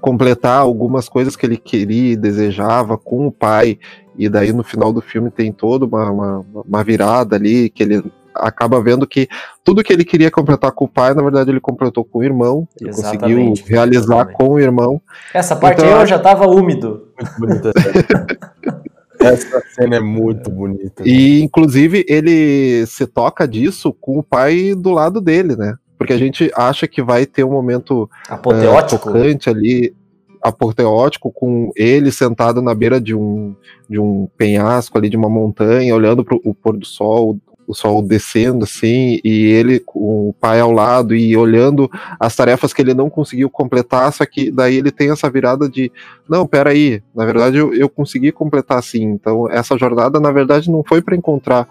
completar algumas coisas que ele queria e desejava com o pai, e daí no final do filme tem toda uma, uma, uma virada ali, que ele acaba vendo que tudo que ele queria completar com o pai, na verdade ele completou com o irmão, ele conseguiu realizar Exatamente. com o irmão. Essa parte Então, aí eu já tava úmido. Muito bonita essa cena. Essa cena é muito bonita. E, inclusive, ele se toca disso com o pai do lado dele, né? Porque a gente acha que vai ter um momento eh, Apoteótico. tocante ali, apoteótico, com ele sentado na beira de um, de um penhasco ali, de uma montanha, olhando para o pôr do sol, o sol descendo assim, e ele com o pai ao lado e olhando as tarefas que ele não conseguiu completar, só que daí ele tem essa virada de não, peraí, na verdade eu, eu consegui completar sim. Então, essa jornada, na verdade, não foi para encontrar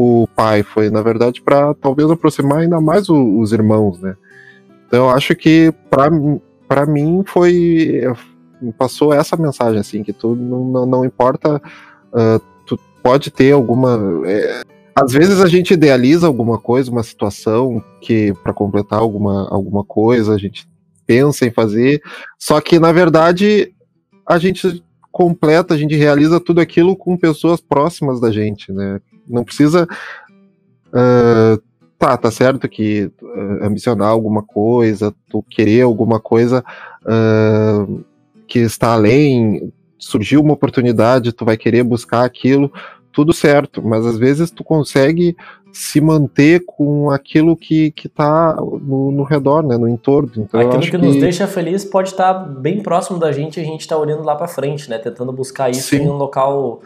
o pai, foi, na verdade, para talvez aproximar ainda mais o- os irmãos, né? Então, acho que para mim foi passou essa mensagem assim que tu não, não, importa ah, tu pode ter alguma é, às vezes a gente idealiza alguma coisa uma situação que para completar alguma alguma coisa a gente pensa em fazer só que na verdade a gente completa a gente realiza tudo aquilo com pessoas próximas da gente né não precisa ah, tá, tá certo que uh, ambicionar alguma coisa, tu querer alguma coisa uh, que está além, surgiu uma oportunidade, tu vai querer buscar aquilo, tudo certo, mas às vezes tu consegue se manter com aquilo que, que tá no, no redor, né, no entorno. Então, Aquilo acho que, nos deixa feliz pode estar bem próximo da gente e a gente tá olhando lá pra frente, né? Tentando buscar isso Sim. em um local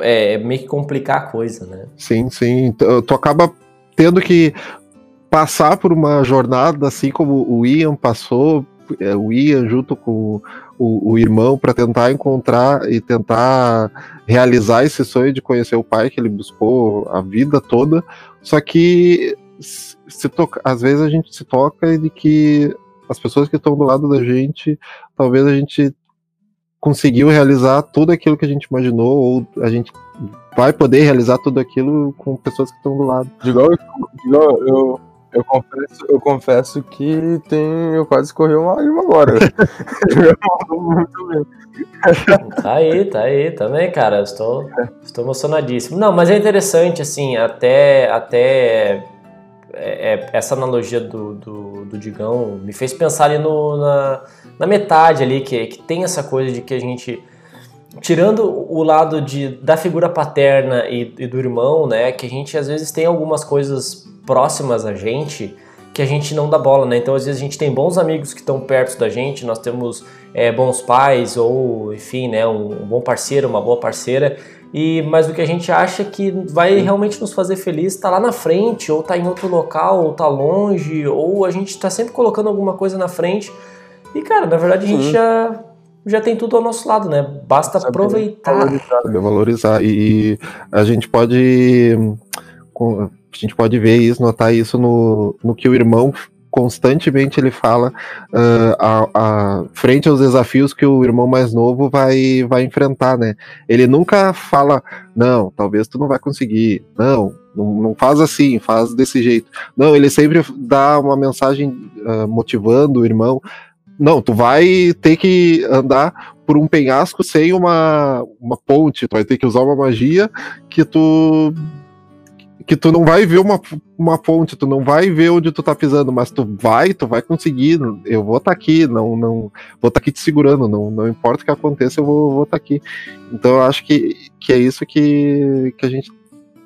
é, meio que complicar a coisa, né? Sim, sim. Então, tu acaba tendo que passar por uma jornada, assim como o Ian passou, é, o Ian junto com o, o irmão, para tentar encontrar e tentar realizar esse sonho de conhecer o pai que ele buscou a vida toda. Só que se toca, às vezes a gente se toca de que as pessoas que estão do lado da gente, talvez a gente conseguiu realizar tudo aquilo que a gente imaginou, ou a gente vai poder realizar tudo aquilo com pessoas que estão do lado. De igual, de igual eu, eu, confesso, eu confesso que tem, eu quase escorri uma lágrima agora. Tá aí, tá aí também, cara. Eu estou, estou emocionadíssimo. Não, mas é interessante, assim, até, até é, é, essa analogia do, do, do Digão me fez pensar ali no, na, na metade ali, que, que tem essa coisa de que a gente. Tirando o lado de, da figura paterna e, e do irmão, né? Que a gente às vezes tem algumas coisas próximas a gente que a gente não dá bola, né? Então às vezes a gente tem bons amigos que estão perto da gente, nós temos é, bons pais ou, enfim, né, um, um bom parceiro, uma boa parceira. E mas o que a gente acha que vai realmente nos fazer feliz está lá na frente, ou tá em outro local, ou tá longe, ou a gente tá sempre colocando alguma coisa na frente. E cara, na verdade a gente já já tem tudo ao nosso lado, né? Basta Saber aproveitar. valorizar. Saber valorizar. E a gente pode. A gente pode ver isso, notar isso no, no que o irmão constantemente ele fala ah, a, a- frente aos desafios que o irmão mais novo vai, vai enfrentar, né? Ele nunca fala, não, talvez tu não vai conseguir, não, não, não faz assim, faz desse jeito. Não, ele sempre dá uma mensagem ah, motivando o irmão. Não, tu vai ter que andar por um penhasco sem uma, uma ponte, tu vai ter que usar uma magia que tu que tu não vai ver uma, uma ponte, tu não vai ver onde tu tá pisando, mas tu vai, tu vai conseguir, eu vou estar aqui, não não vou estar aqui te segurando, não, não importa o que aconteça, eu vou estar aqui. Então eu acho que, que é isso que, que a gente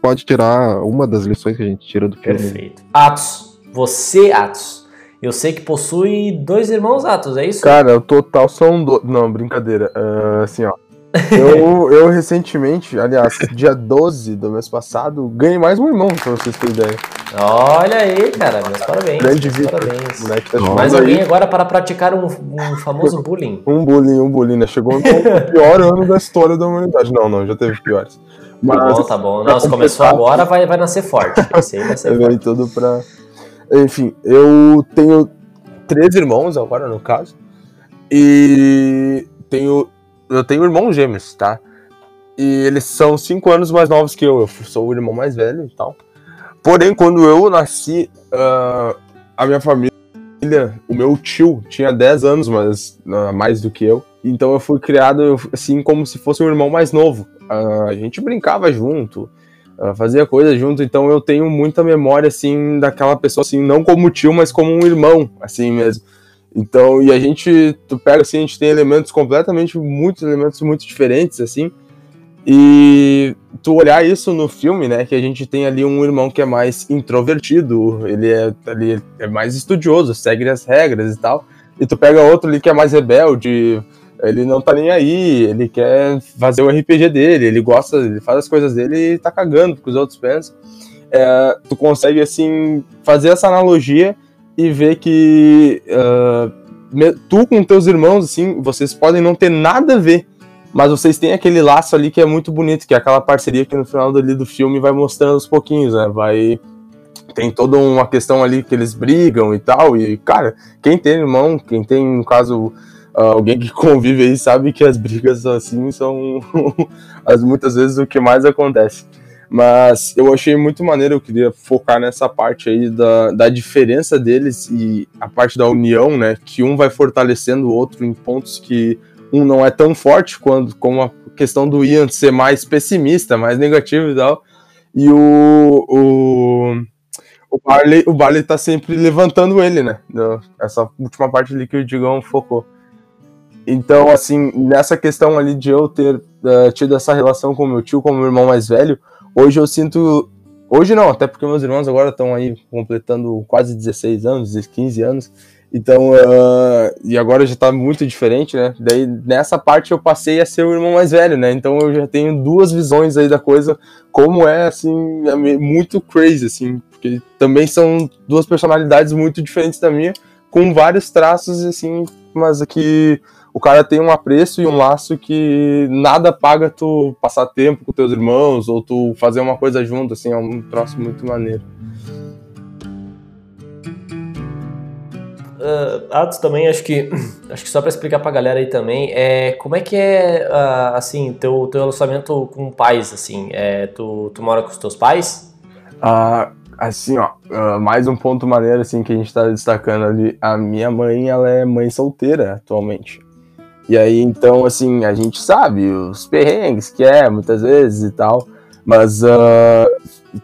pode tirar, uma das lições que a gente tira do filme. Perfeito. Atos, você, Atos. Eu sei que possui dois irmãos Atos, é isso? Cara, o total são do... Não, brincadeira. Ah, assim, ó. Eu, eu recentemente, aliás, dia 12 do mês passado, ganhei mais um irmão, pra vocês terem ideia. Olha aí, cara, meus parabéns. Grande meus Vitor. parabéns. Moleque tá Nossa. Mais alguém agora para praticar um, um famoso bullying. Um bullying, um bullying, né? Chegou no pior ano da história da humanidade. Não, não, já teve piores. Tá Mas bom, tá bom. Se começou agora, vai, vai nascer forte. Esse aí vai ser venho tudo pra. Enfim, eu tenho três irmãos agora, no caso. E tenho. Eu tenho irmãos gêmeos, tá? E eles são cinco anos mais novos que eu. Eu sou o irmão mais velho e tal. Porém, quando eu nasci, uh, a minha família, o meu tio tinha 10 anos mais, uh, mais do que eu. Então eu fui criado assim como se fosse um irmão mais novo. Uh, a gente brincava junto, fazia coisas junto. Então eu tenho muita memória assim daquela pessoa assim, não como tio, mas como um irmão, assim mesmo. Então, e a gente, tu pega assim, a gente tem elementos completamente, muitos elementos muito diferentes, assim. E tu olhar isso no filme, né, que a gente tem ali um irmão que é mais introvertido, ele é, ele é mais estudioso, segue as regras e tal. E tu pega outro ali que é mais rebelde, ele não tá nem aí, ele quer fazer o RPG dele, ele gosta, ele faz as coisas dele e tá cagando porque os outros pensam. É, tu consegue, assim, fazer essa analogia e ver que uh, tu com teus irmãos, assim, vocês podem não ter nada a ver, mas vocês têm aquele laço ali que é muito bonito, que é aquela parceria que no final do, do filme vai mostrando aos pouquinhos, né? Vai. Tem toda uma questão ali que eles brigam e tal. E, cara, quem tem irmão, quem tem, no caso, alguém que convive aí, sabe que as brigas assim são as muitas vezes o que mais acontece. Mas eu achei muito maneiro, eu queria focar nessa parte aí da, da diferença deles e a parte da união, né? Que um vai fortalecendo o outro em pontos que um não é tão forte quando, como a questão do Ian ser mais pessimista, mais negativo e tal. E o, o, o, Barley, o Barley tá sempre levantando ele, né? Essa última parte ali que o Digão focou. Então, assim, nessa questão ali de eu ter uh, tido essa relação com meu tio, como meu irmão mais velho, Hoje eu sinto. Hoje não, até porque meus irmãos agora estão aí completando quase 16 anos, 15 anos. Então, uh, e agora já tá muito diferente, né? Daí nessa parte eu passei a ser o irmão mais velho, né? Então eu já tenho duas visões aí da coisa, como é, assim, é muito crazy, assim, porque também são duas personalidades muito diferentes da minha, com vários traços, assim, mas que o cara tem um apreço e um laço que nada paga tu passar tempo com teus irmãos ou tu fazer uma coisa junto, assim, é um troço muito maneiro. Uh, Atos também acho que acho que só para explicar para a galera aí também é como é que é uh, assim teu teu relacionamento com pais assim? É tu, tu mora com os teus pais? Uh, assim ó uh, mais um ponto maneiro assim que a gente está destacando ali. A minha mãe ela é mãe solteira atualmente e aí, então, assim, a gente sabe os perrengues que é, muitas vezes e tal, mas uh,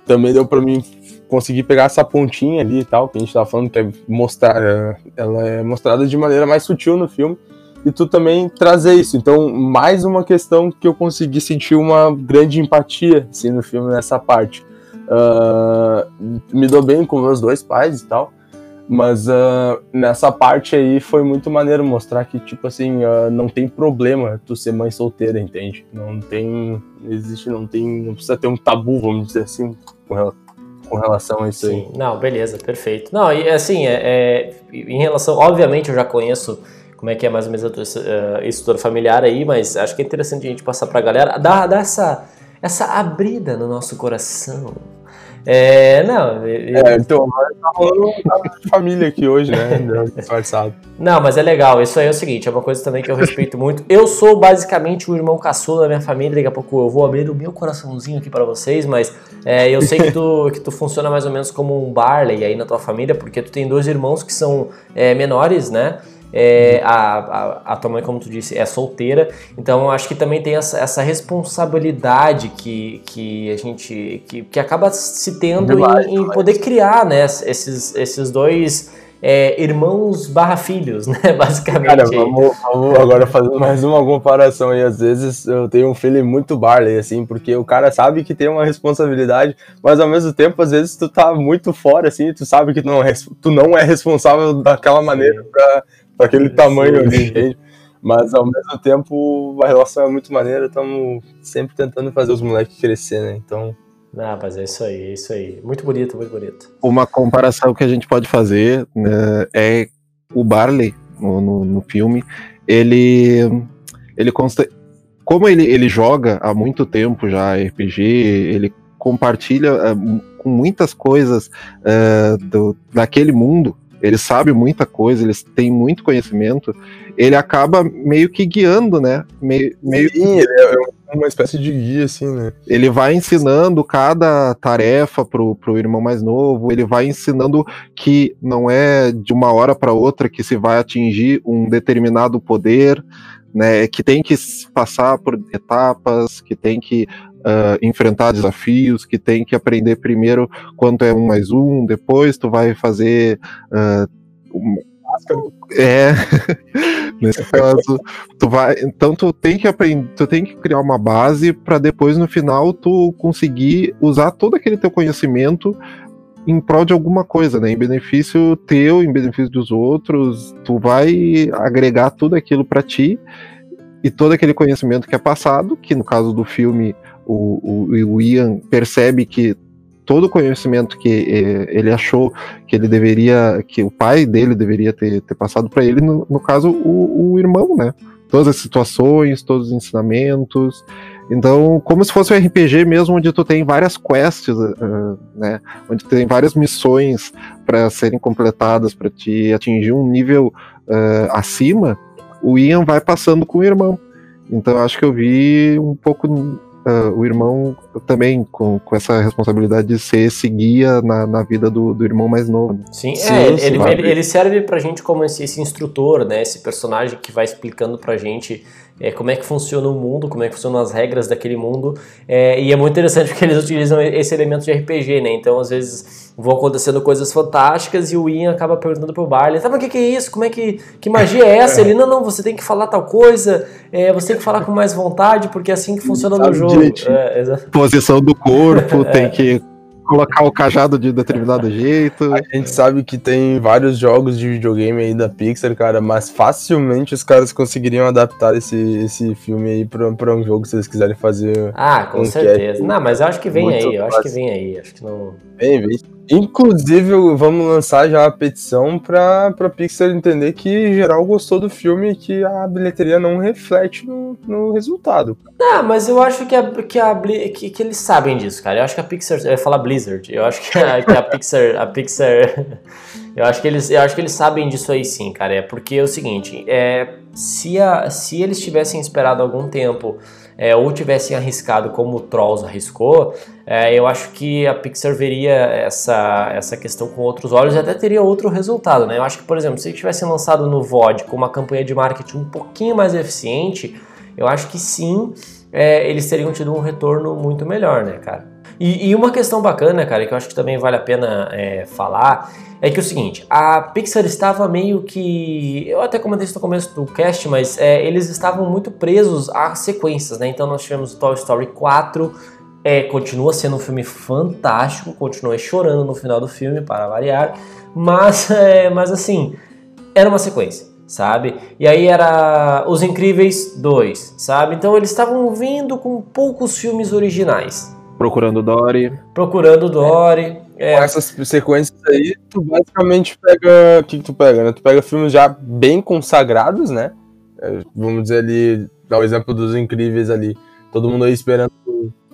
também deu para mim conseguir pegar essa pontinha ali e tal, que a gente tava falando, que é mostrar, uh, ela é mostrada de maneira mais sutil no filme, e tu também trazer isso. Então, mais uma questão que eu consegui sentir uma grande empatia, assim, no filme, nessa parte. Uh, me dou bem com meus dois pais e tal, mas uh, nessa parte aí foi muito maneiro mostrar que, tipo assim, uh, não tem problema tu ser mãe solteira, entende? Não tem. Existe, não tem. Não precisa ter um tabu, vamos dizer assim, com, com relação a isso Sim, aí. Não, beleza, perfeito. Não, e assim, é, é, em relação. Obviamente eu já conheço como é que é mais ou menos a uh, estrutura familiar aí, mas acho que é interessante a gente passar pra galera, dar, dar essa, essa abrida no nosso coração é, não. É, então, tá rolando de família aqui hoje, né? Disfarçado. Não, mas é legal. Isso aí é o seguinte: é uma coisa também que eu respeito muito. Eu sou basicamente o irmão caçula da minha família. Daqui a pouco eu vou abrir o meu coraçãozinho aqui para vocês, mas é, eu sei que tu, que tu funciona mais ou menos como um Barley aí na tua família, porque tu tem dois irmãos que são é, menores, né? É, a, a, a, tua mãe, como tu disse, é solteira, então acho que também tem essa, essa responsabilidade que, que a gente que, que acaba se tendo demais, em, em poder criar né, esses, esses dois é, irmãos barra filhos, né? Basicamente. Cara, vamos, vamos, agora fazer mais uma comparação aí. Às vezes eu tenho um feeling muito Barley, assim, porque o cara sabe que tem uma responsabilidade, mas ao mesmo tempo, às vezes, tu tá muito fora, assim, tu sabe que tu não é, tu não é responsável daquela maneira pra, para aquele tamanho ali, Mas ao mesmo tempo a relação é muito maneira, estamos sempre tentando fazer os moleques crescer, né? Então. Ah, mas é isso aí, é isso aí. Muito bonito, muito bonito. Uma comparação que a gente pode fazer né, é o Barley no, no, no filme. Ele. Ele consta. Como ele, ele joga há muito tempo já RPG, ele compartilha é, com muitas coisas é, do, daquele mundo, ele sabe muita coisa, ele tem muito conhecimento, ele acaba meio que guiando, né? Meio, meio... Sim, ele é uma espécie de guia, assim, né? Ele vai ensinando cada tarefa pro, pro irmão mais novo, ele vai ensinando que não é de uma hora para outra que se vai atingir um determinado poder, né? Que tem que passar por etapas, que tem que Uh, enfrentar desafios, que tem que aprender primeiro quanto é um mais um, depois tu vai fazer uh, um, é nesse caso tu vai então tu tem que aprender tu tem que criar uma base para depois no final tu conseguir usar todo aquele teu conhecimento em prol de alguma coisa, né? Em benefício teu, em benefício dos outros, tu vai agregar tudo aquilo para ti e todo aquele conhecimento que é passado, que no caso do filme o, o, o Ian percebe que todo o conhecimento que eh, ele achou que ele deveria, que o pai dele deveria ter, ter passado para ele, no, no caso, o, o, irmão, né? Todas as situações, todos os ensinamentos. Então, como se fosse um RPG mesmo, onde tu tem várias quests, uh, né? Onde tem várias missões para serem completadas, para te atingir um nível uh, acima, o Ian vai passando com o irmão. Então, acho que eu vi um pouco uh, o irmão também com, com essa responsabilidade de ser esse guia na, na vida do, do irmão mais novo. Sim, sim é, ele, ele, ele, serve pra gente como esse, esse, instrutor, né? Esse personagem que vai explicando pra gente é, como é que funciona o mundo, como é que funcionam as regras daquele mundo. É, e é muito interessante porque eles utilizam esse elemento de RPG, né? Então, às vezes, vão acontecendo coisas fantásticas e o Ian acaba perguntando pro Barley, tá, mas o que, que, é isso? Como é que, que magia é essa? Ele, não, não, você tem que falar tal coisa, é, você tem que falar com mais vontade, porque é assim que funciona no jogo. É, Posição do corpo, tem que colocar o cajado de determinado jeito. A gente sabe que tem vários jogos de videogame aí da Pixar, cara, mas facilmente os caras conseguiriam adaptar esse, esse filme aí pra, pra um jogo se eles quiserem fazer. Ah, com um certeza. Não, mas eu acho que vem aí, eu acho que vem aí. Acho que não. Vem, vem. Inclusive, vamos lançar já a petição para a Pixar entender que geral gostou do filme e que a bilheteria não reflete no, no resultado. Ah, mas eu acho que, a, que, a, que, que, eles sabem disso, cara. Eu acho que a Pixar. Eu ia falar Blizzard. Eu acho que a, que a Pixar. A Pixar. Eu acho, que eles, eu acho que eles sabem disso aí sim, cara. É porque é o seguinte: é, se, a, se eles tivessem esperado algum tempo é, ou tivessem arriscado como o Trolls arriscou, é, eu acho que a Pixar veria essa, essa questão com outros olhos e até teria outro resultado, né? Eu acho que, por exemplo, se tivessem lançado no VOD com uma campanha de marketing um pouquinho mais eficiente, eu acho que sim, é, eles teriam tido um retorno muito melhor, né, cara? E, e, uma questão bacana, cara, que eu acho que também vale a pena é, falar, é que é o seguinte, a Pixar estava meio que. Eu até comentei isso no começo do cast, mas é, eles estavam muito presos a sequências, né? Então nós tivemos Toy Story 4, é, continua sendo um filme fantástico, continuei chorando no final do filme, para variar, mas, é, mas assim, era uma sequência sabe? E aí era Os Incríveis 2, sabe? Então eles estavam vindo com poucos filmes originais, Procurando Dory. Procurando Dory. É. Com essas sequências aí, tu basicamente pega. O que, que tu pega, né? Tu pega filmes já bem consagrados, né? É, vamos dizer ali, dá o exemplo dos incríveis ali. Todo mundo aí esperando.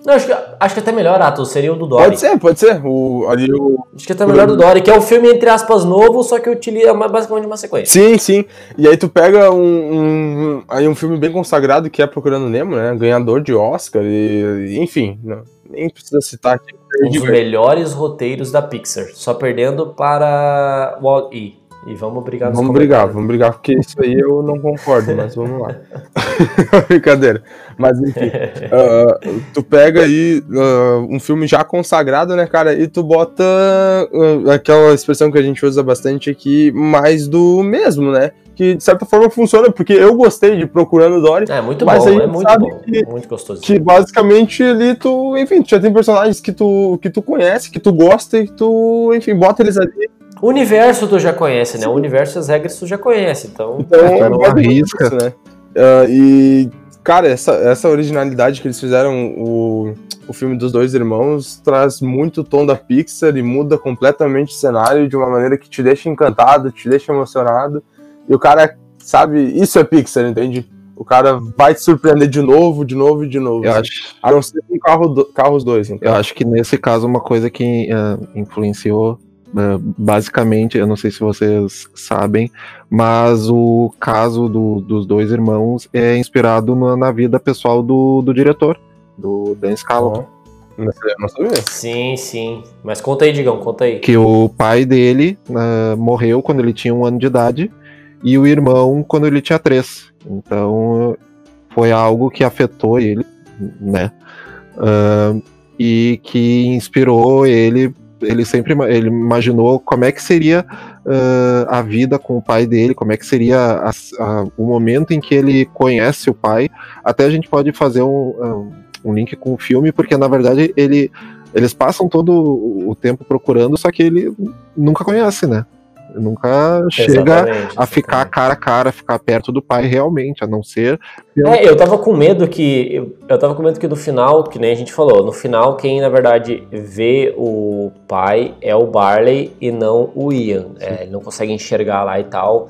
Não, acho que, acho que até melhor, Atos, seria o do Dory. Pode ser, pode ser. O, ali o... Acho que até melhor do Dory, que é um filme, entre aspas, novo, só que utiliza basicamente uma sequência. Sim, sim. E aí tu pega um, um, aí um filme bem consagrado que é Procurando Nemo, né? Ganhador de Oscar, e, enfim. Não nem precisa citar aqui. Um dos melhores roteiros da Pixar, só perdendo para Wall-E. E vamos brigar Vamos brigar, vamos brigar, porque isso aí eu não concordo, mas vamos lá. Brincadeira. Mas enfim, uh, tu pega aí uh, um filme já consagrado, né, cara, e tu bota uh, aquela expressão que a gente usa bastante aqui, mais do mesmo, né? Que de certa forma funciona, porque eu gostei de Procurando Dory. É muito mas bom, é muito bom, que, muito gostoso. Que basicamente ali tu, enfim, tu já tem personagens que tu, que tu conhece, que tu gosta e que tu, enfim, bota eles ali o universo tu já conhece, né? O universo as regras tu já conhece, então. Então é, não arrisca, né? Uh, e, cara, essa, essa originalidade que eles fizeram, o, o filme dos dois irmãos, traz muito tom da Pixar e muda completamente o cenário de uma maneira que te deixa encantado, te deixa emocionado. E o cara, sabe, isso é Pixar, entende? o cara vai te surpreender de novo, de novo e de novo. Eu assim. acho, A não ser com carro do- carros dois, então. eu acho que nesse caso uma coisa que eh, influenciou eh, basicamente, eu não sei se vocês sabem, mas o caso do- dos dois irmãos é inspirado na, na vida pessoal do, do diretor, do Dan Scala. Sim, sim. Mas conta aí, Digão, conta aí. Que o pai dele eh, morreu quando ele tinha um ano de idade e o irmão quando ele tinha três. Então foi algo que afetou ele, né? Ah, e que inspirou ele. Ele sempre ele imaginou como é que seria ah, a vida com o pai dele, como é que seria a- a- o momento em que ele conhece o pai. Até a gente pode fazer um, um- um link com o filme, porque na verdade ele, eles passam todo o tempo procurando, só que ele nunca conhece, né? Nunca chega Exatamente, a ficar exatamente. cara a cara, a ficar perto do pai realmente, a não ser. É, eu tava com medo que. Eu, eu tava com medo que no final, que nem a gente falou, no final, quem na verdade vê o pai é o Barley e não o Ian. É, ele não consegue enxergar lá e tal.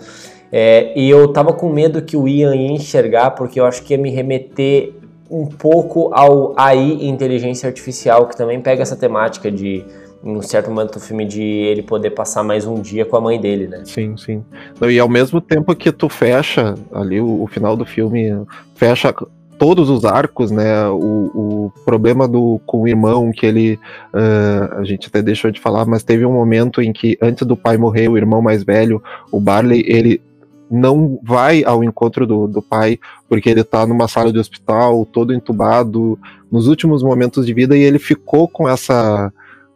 É, e eu tava com medo que o Ian ia enxergar, porque eu acho que ia me remeter um pouco ao AI inteligência artificial, que também pega essa temática de, em um certo momento do filme, de ele poder passar mais um dia com a mãe dele, né? Sim, sim. E ao mesmo tempo que tu fecha ali o, o final do filme, fecha todos os arcos, né? O, o problema do com o irmão, que ele. ah, a gente até deixou de falar, mas teve um momento em que, antes do pai morrer, o irmão mais velho, o Barley, ele não vai ao encontro do, do pai, porque ele tá numa sala de hospital, todo entubado, nos últimos momentos de vida, e ele ficou com essa.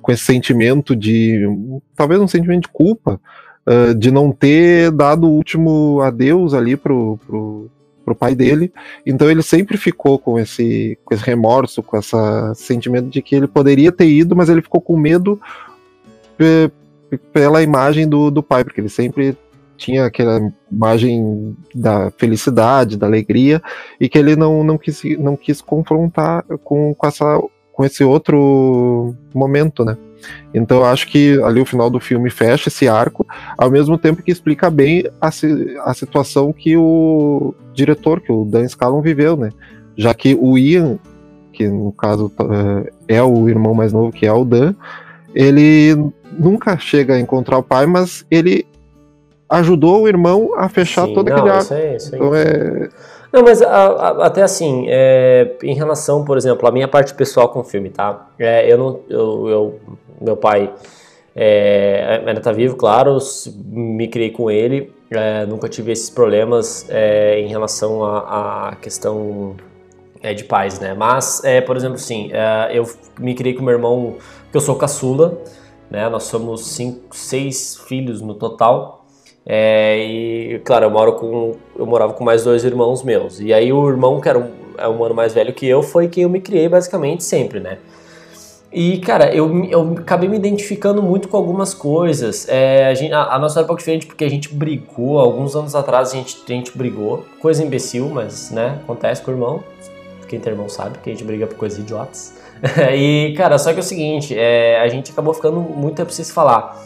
Com esse sentimento de. talvez um sentimento de culpa. ah, de não ter dado o último adeus ali pro, pro, pro pai dele. Então ele sempre ficou com esse, com esse remorso, com esse sentimento de que ele poderia ter ido, mas ele ficou com medo pe- pela imagem do, do pai, porque ele sempre tinha aquela imagem da felicidade, da alegria, e que ele não, não, quis, não quis confrontar com, com, essa, com esse outro momento, né? Então eu acho que ali o final do filme fecha esse arco, ao mesmo tempo que explica bem a, a situação que o diretor, que o Dan Scallon viveu, né? Já que o Ian, que no caso eh, é o irmão mais novo, que é o Dan, ele nunca chega a encontrar o pai, mas ele ajudou o irmão a fechar Sim, todo não, aquele arco. isso aí, isso. Então é. Não, mas a- a- até assim, é, em relação, por exemplo, a minha parte pessoal com o filme, tá? É, eu não. Eu, eu- meu pai é, ainda tá vivo, claro, me criei com ele, é, nunca tive esses problemas é, em relação à à questão é, de pais, né? Mas, é, por exemplo, é, eu me criei com meu irmão, que eu sou caçula, né? Nós somos cinco, seis filhos no total. É, e, claro, eu moro com. Eu morava com mais dois irmãos meus. E aí o irmão, que era um, é um ano mais velho que eu, foi quem eu me criei basicamente sempre, né? E, cara, eu, eu acabei me identificando muito com algumas coisas. É, a, gente- a- a nossa é um pouco diferente porque a gente brigou, alguns anos atrás a gente, a gente brigou. Coisa imbecil, mas, né, acontece com o irmão. Quem tem irmão sabe que a gente briga por coisas idiotas. e, cara, só que é o seguinte, é, a gente acabou ficando muito tempo sem se falar.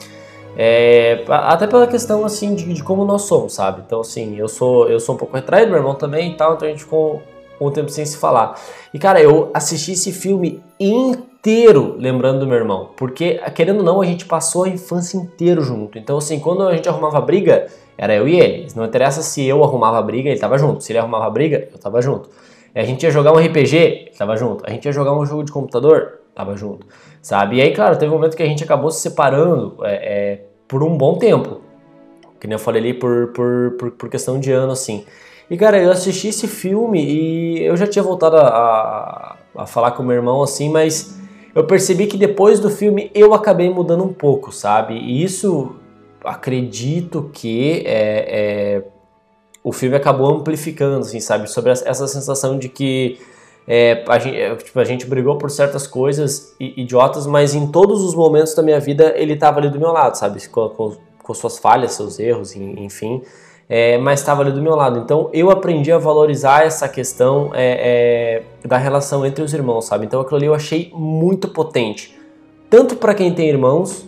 É, até pela questão, assim, de, de como nós somos, sabe? Então, assim, eu sou, eu sou um pouco retraído, meu irmão também e tal, então a gente ficou um tempo sem se falar. E, cara, eu assisti esse filme inteiro lembrando do meu irmão, porque, querendo ou não, a gente passou a infância inteiro junto. Então, assim, quando a gente arrumava briga, era eu e ele. Não interessa se eu arrumava briga, ele tava junto. Se ele arrumava briga, eu tava junto. A gente ia jogar um RPG, tava junto. A gente ia jogar um jogo de computador, tava junto. Sabe? E aí, claro, teve um momento que a gente acabou se separando é, é, por um bom tempo. Que nem eu falei ali, por, por, por, por questão de ano, assim. E, cara, eu assisti esse filme e eu já tinha voltado a, a, a falar com meu irmão, assim, mas eu percebi que depois do filme eu acabei mudando um pouco, sabe? E isso, acredito que é, é, o filme acabou amplificando, assim, sabe? Sobre essa sensação de que é, a, gente, é, tipo, a gente brigou por certas coisas idiotas, mas em todos os momentos da minha vida ele estava ali do meu lado, sabe? Com, com, com suas falhas, seus erros, en- enfim. É, mas estava ali do meu lado. Então eu aprendi a valorizar essa questão é, é, da relação entre os irmãos, sabe? Então aquilo ali eu achei muito potente. Tanto para quem tem irmãos,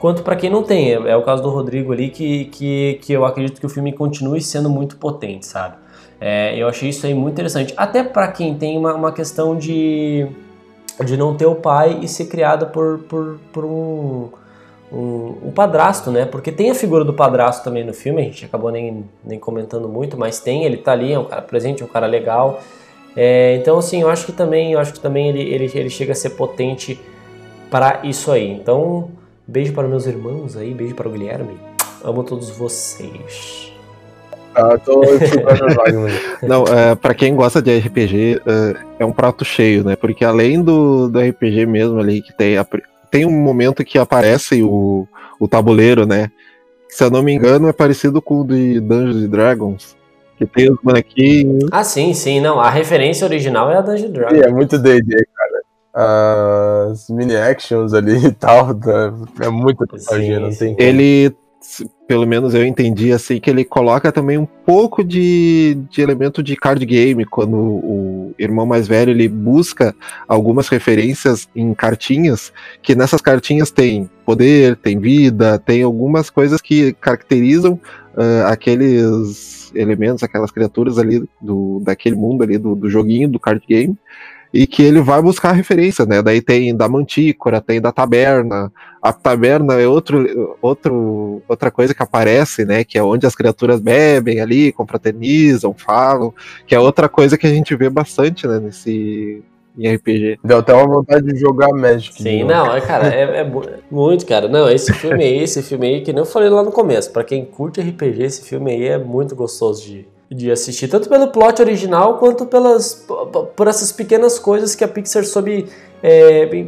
quanto para quem não tem. É, é o caso do Rodrigo ali, que, que, que eu acredito que o filme continue sendo muito potente, sabe? É, eu achei isso aí muito interessante. Até para quem tem uma, uma questão de, de não ter o pai e ser criado por, por, por um, um, um padrasto, né? Porque tem a figura do padrasto também no filme, a gente acabou nem, nem comentando muito, mas tem, ele tá ali, é um cara presente, é um cara legal. É, então, assim, eu acho que também, eu acho que também ele, ele, ele chega a ser potente para isso aí. Então, beijo para meus irmãos aí, beijo para o Guilherme. Amo todos vocês. Ah, tô. Não, é, para quem gosta de RPG, é, é um prato cheio, né? Porque além do, do RPG mesmo ali, que tem, a- tem um momento que aparece o, o tabuleiro, né? Se eu não me engano, é parecido com o de Dungeons and Dragons. Que tem os bonequinhos. Ah, sim, sim, não. A referência original é a Dungeon E Dragon. é muito D&D, cara. As mini actions ali e tal, tá- é nostalgia, Sim, não sim. tem como. Ele, pelo menos eu entendi assim, que ele coloca também um pouco de, de elemento de card game, quando o irmão mais velho ele busca algumas referências em cartinhas, que nessas cartinhas tem poder, tem vida, tem algumas coisas que caracterizam ah, aqueles elementos, aquelas criaturas ali do, daquele mundo ali do, do joguinho, do card game, e que ele vai buscar referência, né? Daí tem da Mantícora, tem da Taberna, a taberna é outro, outro, outra coisa que aparece, né? Que é onde as criaturas bebem ali, confraternizam, falam, que é outra coisa que a gente vê bastante, né? Nesse em RPG. Deu até uma vontade de jogar Magic. Sim, novo. não, é, cara, é, é mu- muito, cara. Não, esse filme aí, esse filme aí, que nem eu falei lá no começo, pra quem curte RPG, esse filme aí é muito gostoso de, de assistir, tanto pelo plot original quanto pelas por essas pequenas coisas que a Pixar soube, é,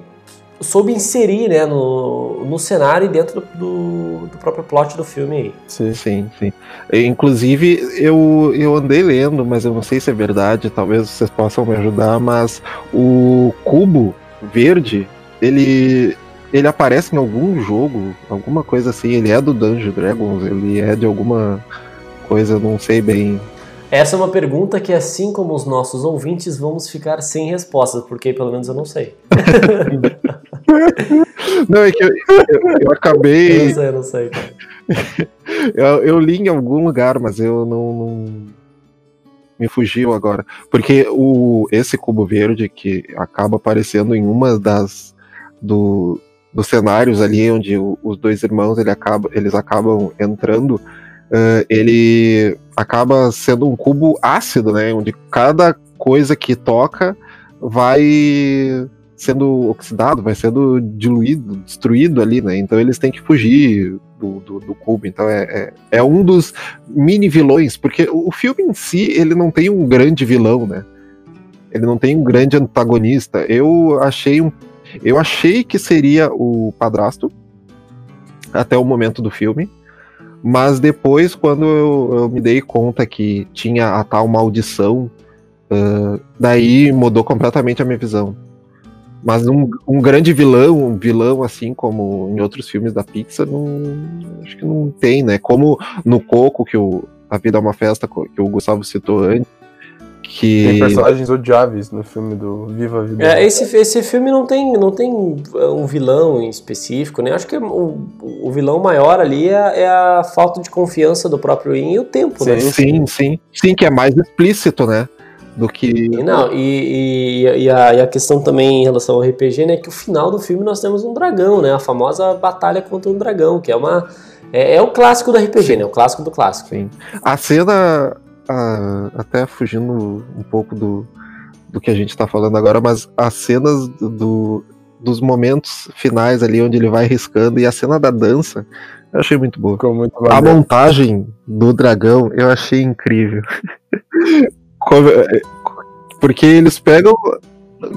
soube inserir, né, no, no cenário e dentro do, do, do próprio plot do filme aí. Sim. Sim, sim. Inclusive, eu, eu andei lendo, mas eu não sei se é verdade, talvez vocês possam me ajudar, mas o cubo verde, ele. Ele aparece em algum jogo, alguma coisa assim, ele é do Dungeon Dragons, ele é de alguma coisa, não sei bem. Essa é uma pergunta que, assim como os nossos ouvintes, vamos ficar sem respostas, porque pelo menos eu não sei. Não, é que eu, eu, eu Eu acabei. não sei, eu não sei. Eu, eu li em algum lugar, mas eu não, não- me fugiu agora. Porque o, esse cubo verde que acaba aparecendo em uma das do, dos cenários ali onde o- os dois irmãos ele acaba, eles acabam entrando, eh, ele acaba sendo um cubo ácido, né? Onde cada coisa que toca vai sendo oxidado, vai sendo diluído, destruído ali, né? Então eles têm que fugir do, do, do cubo. Então é, é, é um dos mini vilões, porque o filme em si ele não tem um grande vilão, né? Ele não tem um grande antagonista. Eu achei um, eu achei que seria o padrasto até o momento do filme. Mas depois, quando eu, eu me dei conta que tinha a tal maldição, ah, daí mudou completamente a minha visão. Mas um, um grande vilão, um vilão assim como em outros filmes da Pixar, não, acho que não tem, né? Como no Coco, que o A Vida é uma Festa, que o Gustavo citou antes, que... Tem personagens odiáveis no filme do Viva a Vida. É, esse, esse filme não tem, não tem um vilão em específico, né? Acho que o, o vilão maior ali é, é a falta de confiança do próprio Ian e o tempo, né? Sim, sim. Sim, que é mais explícito, né? Do que... E, não, e, e, e, a, e a questão também em relação ao RPG, né? Que o final do filme nós temos um dragão, né? A famosa batalha contra um dragão, que é uma... É, é o clássico do RPG, né? O clássico do clássico. Sim. A cena, a- até fugindo um pouco do, do que a gente tá falando agora, mas as cenas do, do- dos momentos finais ali onde ele vai riscando e a cena da dança, eu achei muito boa. Muito A montagem do dragão eu achei incrível. É, Porque eles pegam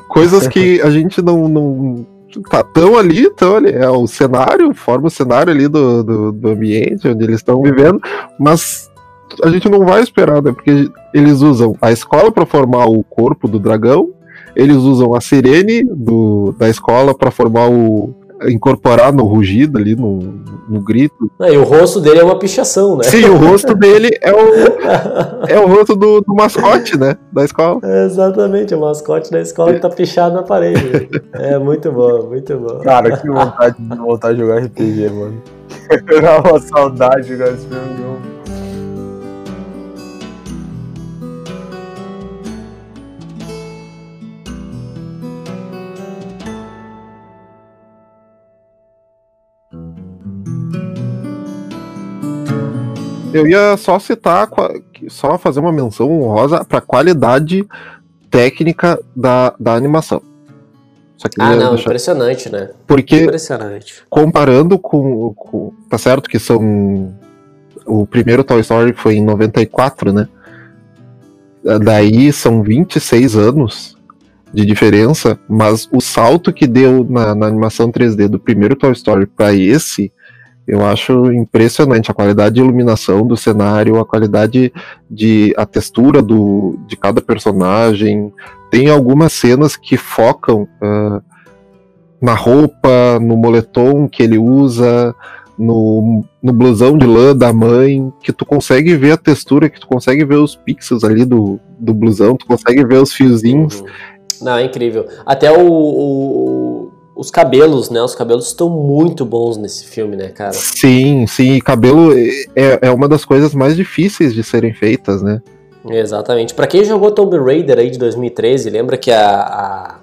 coisas que a gente não. não tá tão ali, tão ali. É o cenário, forma o cenário ali do, do, do ambiente onde eles estão vivendo, mas a gente não vai esperar, né? Porque eles usam a escola para formar o corpo do dragão, eles usam a sirene do, da escola para formar o. incorporar no rugido ali, no, no grito. Ah, e o rosto dele é uma pichação, né? Sim, o rosto dele é o, é o rosto do, do mascote, né? Da escola. É exatamente, o mascote da escola que tá pichado na parede. É muito bom, muito bom. Cara, que vontade de voltar a jogar RPG, mano. Era uma saudade de jogar esse filme. Eu ia só citar, só fazer uma menção honrosa para a qualidade técnica da, da animação. Ah, não, deixar- impressionante, né? porque Impressionante. comparando com, com- Tá certo que são. O primeiro Toy Story foi em 94, né? Daí são 26 anos de diferença, mas o salto que deu na, na animação 3D do primeiro Toy Story para esse, eu acho impressionante. A qualidade de iluminação do cenário, a qualidade de. a textura do, de cada personagem. Tem algumas cenas que focam. ah, na roupa, no moletom que ele usa, no, no blusão de lã da mãe, que tu consegue ver a textura, que tu consegue ver os pixels ali do, do blusão, tu consegue ver os fiozinhos. Uhum. Não, é incrível. Até o, o- os cabelos, né? Os cabelos estão muito bons nesse filme, né, cara? Sim, sim, cabelo é, é uma das coisas mais difíceis de serem feitas, né? Exatamente. Pra quem jogou Tomb Raider aí de 2013, lembra que a, a-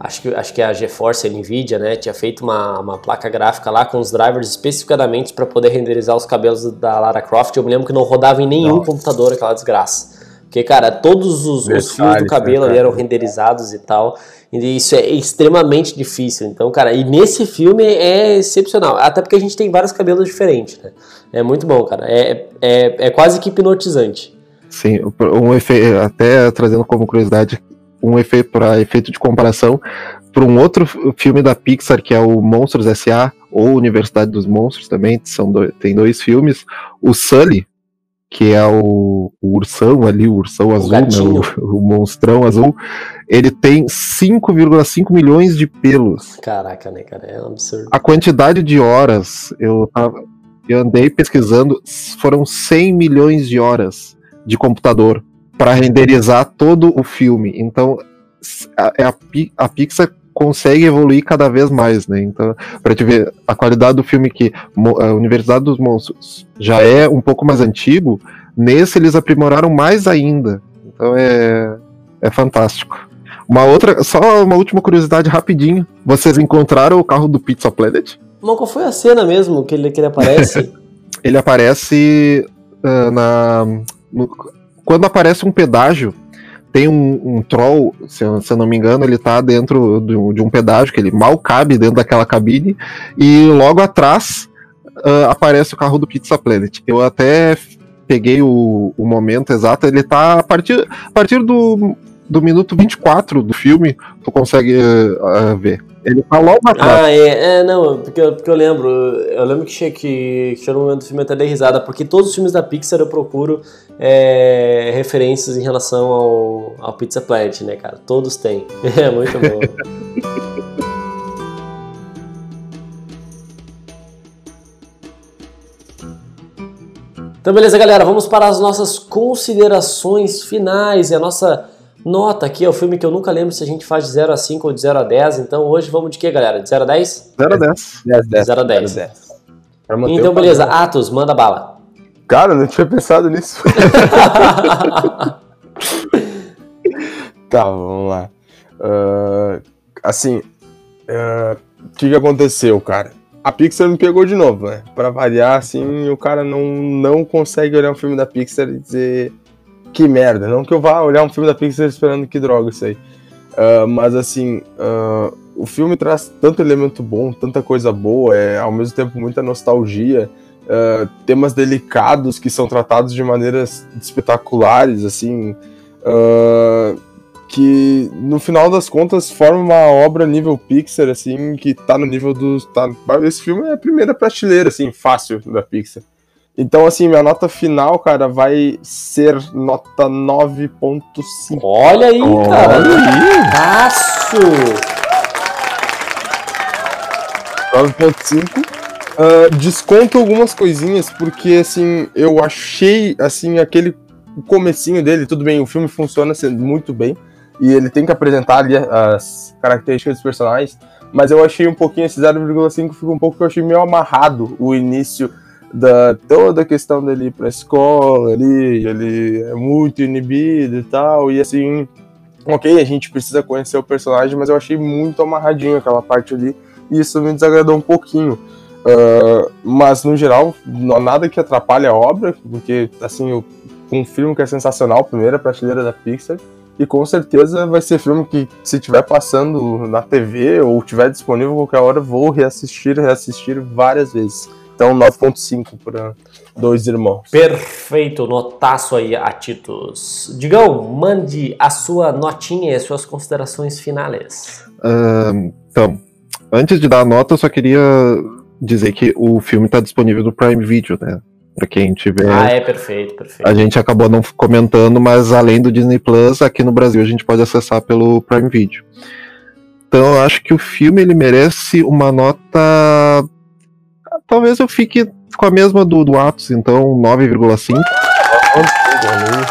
acho que acho que a GeForce, a Nvidia, né, tinha feito uma, uma placa gráfica lá com os drivers especificadamente para poder renderizar os cabelos da Lara Croft. Eu me lembro que não rodava em nenhum Nossa. computador aquela desgraça. Porque, cara, todos os, os fios do cabelo né, ali eram renderizados e tal. Isso é extremamente difícil. Então, cara, e nesse filme é excepcional. Até porque a gente tem vários cabelos diferentes, né? É muito bom, cara. É, é, é quase que hipnotizante. Sim, um efeito, até trazendo como curiosidade, um efeito para efeito de comparação, para um outro filme da Pixar que é o Monstros S.A. ou Universidade dos Monstros também, são dois, tem dois filmes, o Sully, que é o, o ursão ali, o ursão azul, né, o, o monstrão azul, ele tem 5,5 milhões de pelos. Caraca, né, cara? É um absurdo. A quantidade de horas, eu, eu andei pesquisando, foram 100 milhões de horas de computador para renderizar todo o filme. Então, a, é a, a Pixar consegue evoluir cada vez mais, né? Então, para te ver a qualidade do filme que a Universidade dos Monstros já é um pouco mais antigo, nesse eles aprimoraram mais ainda. Então é é fantástico. Uma outra, só uma última curiosidade rapidinho. Vocês encontraram o carro do Pizza Planet? Mas qual foi a cena mesmo que ele, que ele aparece? Ele aparece ah, na. no- quando aparece um pedágio, tem um, um troll, se eu, se eu não me engano, ele tá dentro de um, de um pedágio, que ele mal cabe dentro daquela cabine, e logo atrás ah, aparece o carro do Pizza Planet. Eu até peguei o, o momento exato, ele tá a partir, a partir do, do minuto 24 do filme, tu consegue ah, ver. Ele tá logo atrás. ah, é, é, não, porque, porque eu lembro. Eu lembro que tinha que. que no momento do filme até dei risada, porque todos os filmes da Pixar eu procuro é, referências em relação ao, ao Pizza Planet, né, cara? Todos têm. É muito bom. Então, beleza, galera, vamos para as nossas considerações finais e a nossa nota aqui. É o filme que eu nunca lembro se a gente faz de 0 a 5 ou de 0 a 10. Então, hoje vamos de quê, galera? De 0 a 10? 0 a 10. 10, 10. 0 a 10. 10. Pra manter Então, beleza. Atos, manda bala. Cara, não tinha pensado nisso. Tá, vamos lá. Ah, assim, ah, o que, que aconteceu, cara? A Pixar me pegou de novo, né? Pra variar, assim, o cara não, não consegue olhar um filme da Pixar e dizer que merda. Não que eu vá olhar um filme da Pixar esperando que droga isso aí. Ah, mas assim, ah, o filme traz tanto elemento bom, tanta coisa boa, é ao mesmo tempo muita nostalgia, ah, temas delicados que são tratados de maneiras espetaculares, assim, que no final das contas forma uma obra nível Pixar, assim, que tá no nível dos. Tá, esse filme é a primeira prateleira, assim, fácil da Pixar. Então, assim, minha nota final, cara, vai ser nota 9.5. Olha aí, cara. Olha Aço! 9.5. Ah, desconto algumas coisinhas, porque assim, eu achei assim, aquele comecinho dele, tudo bem, o filme funciona sendo muito bem, e ele tem que apresentar ali as características dos personagens, mas eu achei um pouquinho, esse 0,5 fica um pouco que eu achei meio amarrado o início da toda a questão dele ir pra escola ali, ele é muito inibido e tal, e assim, ok, a gente precisa conhecer o personagem, mas eu achei muito amarradinho aquela parte ali, e isso me desagradou um pouquinho. Uh, mas no geral, nada que atrapalhe a obra, porque assim, eu confirmo que é sensacional, primeira prateleira da Pixar. E com certeza vai ser filme que, se estiver passando na TV ou estiver disponível qualquer hora, vou reassistir, reassistir várias vezes. Então, 9.5 para dois irmãos. Perfeito, notaço aí, Atitos. Digão, mande a sua notinha e as suas considerações finais. Uh, então, antes de dar a nota, eu só queria dizer que o filme está disponível no Prime Video, né? Pra quem tiver. Ah, é perfeito, perfeito. A gente acabou não comentando, mas além do Disney Plus, aqui no Brasil a gente pode acessar pelo Prime Video. Então eu acho que o filme ele merece uma nota talvez eu fique com a mesma do, do Atos, então 9,5.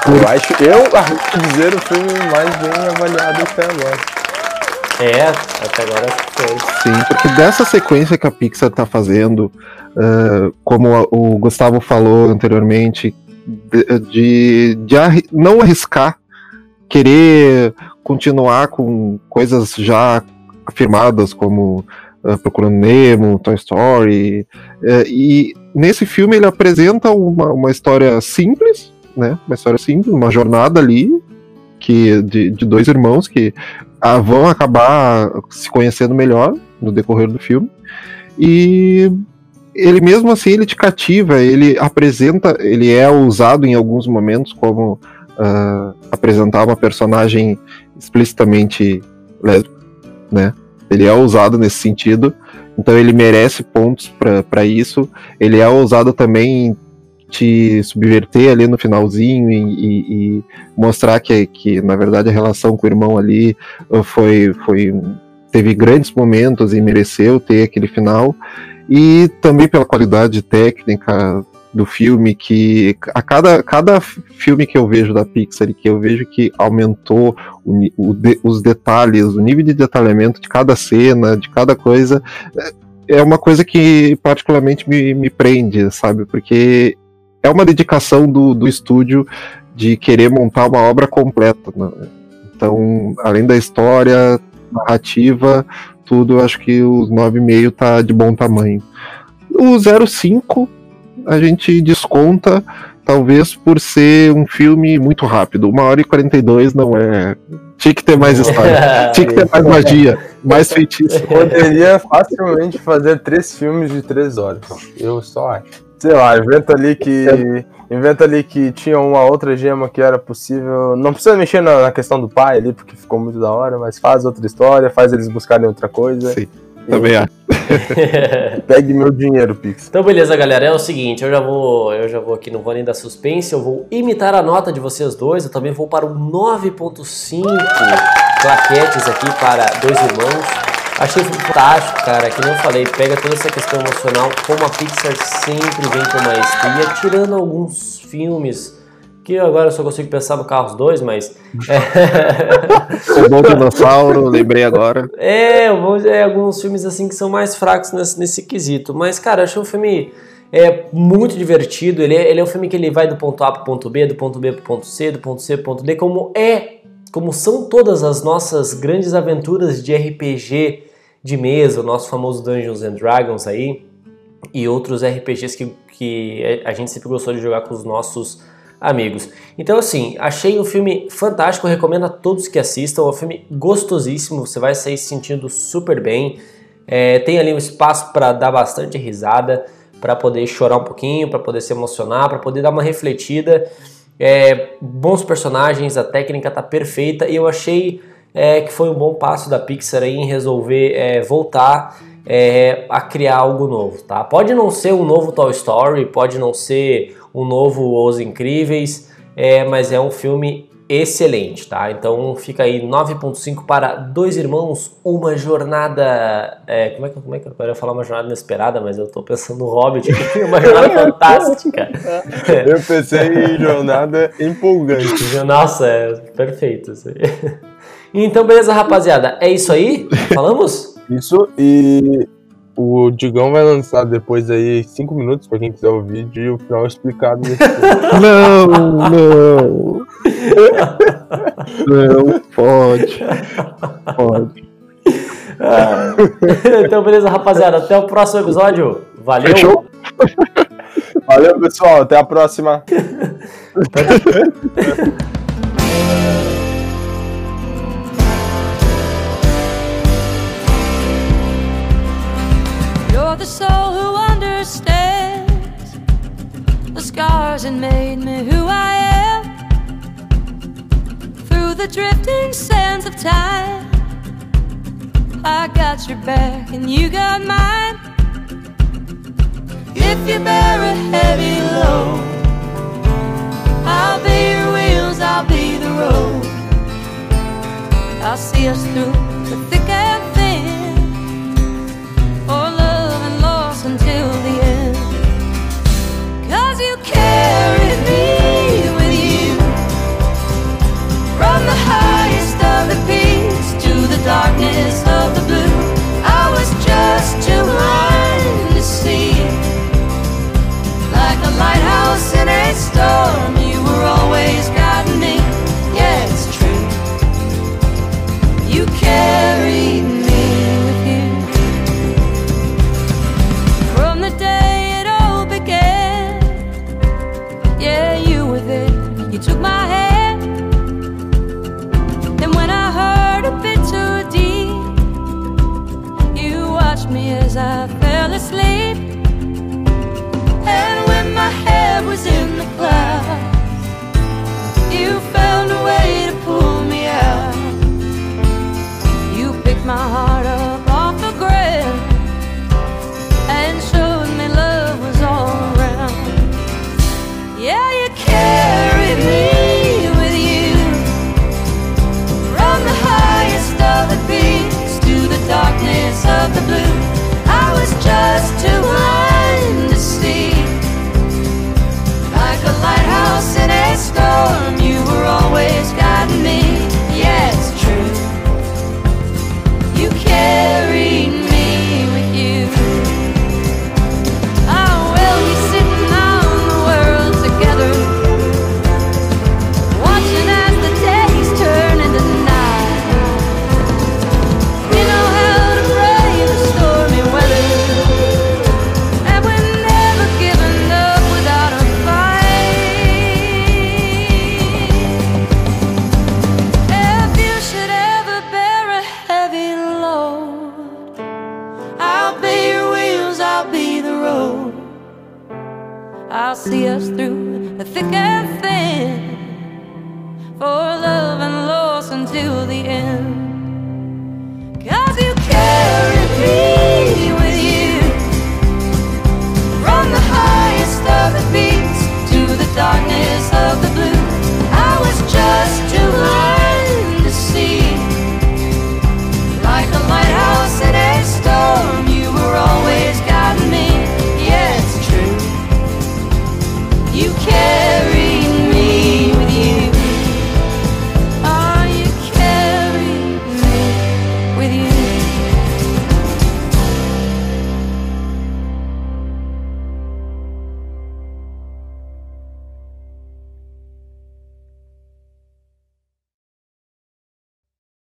Eu acho, eu arrisco dizer o filme mais bem avaliado até agora. É, até agora foi. Sim, porque dessa sequência que a Pixar tá fazendo, uh, como o Gustavo falou anteriormente, de, de, de arri não arriscar, querer continuar com coisas já afirmadas como uh, Procurando Nemo, Toy Story. Uh, e nesse filme ele apresenta uma, uma história simples, né? Uma história simples, uma jornada ali que de, de dois irmãos que uh, vão acabar se conhecendo melhor no decorrer do filme. E ele mesmo assim ele te cativa, ele apresenta, ele é usado em alguns momentos como uh, apresentar uma personagem explicitamente lésbica, né? Ele é usado nesse sentido, então ele merece pontos para isso. Ele é usado também em te subverter ali no finalzinho e, e, e, mostrar que, que, na verdade, a relação com o irmão ali uh, foi, foi teve grandes momentos e mereceu ter aquele final. E também pela qualidade técnica, do filme que a cada, cada filme que eu vejo da Pixar e que eu vejo que aumentou o, o de, os detalhes, o nível de detalhamento de cada cena, de cada coisa, é, é uma coisa que particularmente me, me prende, sabe? Porque é uma dedicação do, do estúdio de querer montar uma obra completa. Né? Então, além da história, narrativa, tudo, acho que os 9,5 tá de bom tamanho. O 05 a gente desconta, talvez por ser um filme muito rápido. Uma hora e 42 não é. Tinha que ter mais história. Tinha que ter mais magia, mais feitiço. Poderia facilmente fazer três filmes de três horas. Eu só acho. Sei lá, inventa ali que. Inventa ali que tinha uma outra gema que era possível. Não precisa mexer na, na questão do pai ali, porque ficou muito da hora, mas faz outra história, faz eles buscarem outra coisa. Sim. Também acho. Pegue meu dinheiro, Pix. Então, beleza, galera. É o seguinte, eu já vou, eu já vou aqui, não vou nem dar suspense, eu vou imitar a nota de vocês dois. Eu também vou para o 9.5 plaquetes aqui para dois irmãos. Achei fantástico, cara. Que nem eu falei, pega toda essa questão emocional, como a Pixar sempre vem com maestria, tirando alguns filmes que agora eu só consigo pensar no Carros 2, mas. É... o Bom Dinossauro, lembrei agora. É, eu vou dizer alguns filmes assim que são mais fracos nesse, nesse quesito. Mas, cara, eu achei um filme é, muito divertido. Ele é, ele é um filme que ele vai do ponto A pro ponto B, do ponto B pro ponto C, do ponto C pro ponto D, como é, como são todas as nossas grandes aventuras de RPG de mesa, o nosso famoso Dungeons and Dragons aí, e outros RPGs que, que a gente sempre gostou de jogar com os nossos amigos. Então, assim, achei um filme fantástico, recomendo a todos que assistam. É um filme gostosíssimo, você vai sair se sentindo super bem. É, tem ali um espaço para dar bastante risada, para poder chorar um pouquinho, para poder se emocionar, para poder dar uma refletida. É, bons personagens, a técnica tá perfeita e eu achei é, que foi um bom passo da Pixar aí em resolver é, voltar é, a criar algo novo, tá? Pode não ser um novo Toy Story, pode não ser um novo Os Incríveis, é, mas é um filme excelente, tá? Então fica aí 9.5 para Dois Irmãos, uma jornada. É, como, é que, como é que eu ia falar uma jornada inesperada, mas eu tô pensando no Hobbit, uma jornada fantástica. Eu pensei em jornada empolgante. Nossa, é perfeito aí. Então, beleza, rapaziada. É isso aí? Falamos? Isso, e o Digão vai lançar depois aí cinco minutos pra quem quiser ouvir de o final explicado. não, não. não, pode. Pode. Ah. então, beleza, rapaziada. Até o próximo episódio. Valeu. Fechou? Valeu, pessoal. Até a próxima. soul who understands the scars and made me who I am through the drifting sands of time. I got your back and you got mine. If you bear a heavy load, I'll be your wheels, I'll be the road. I'll see us through.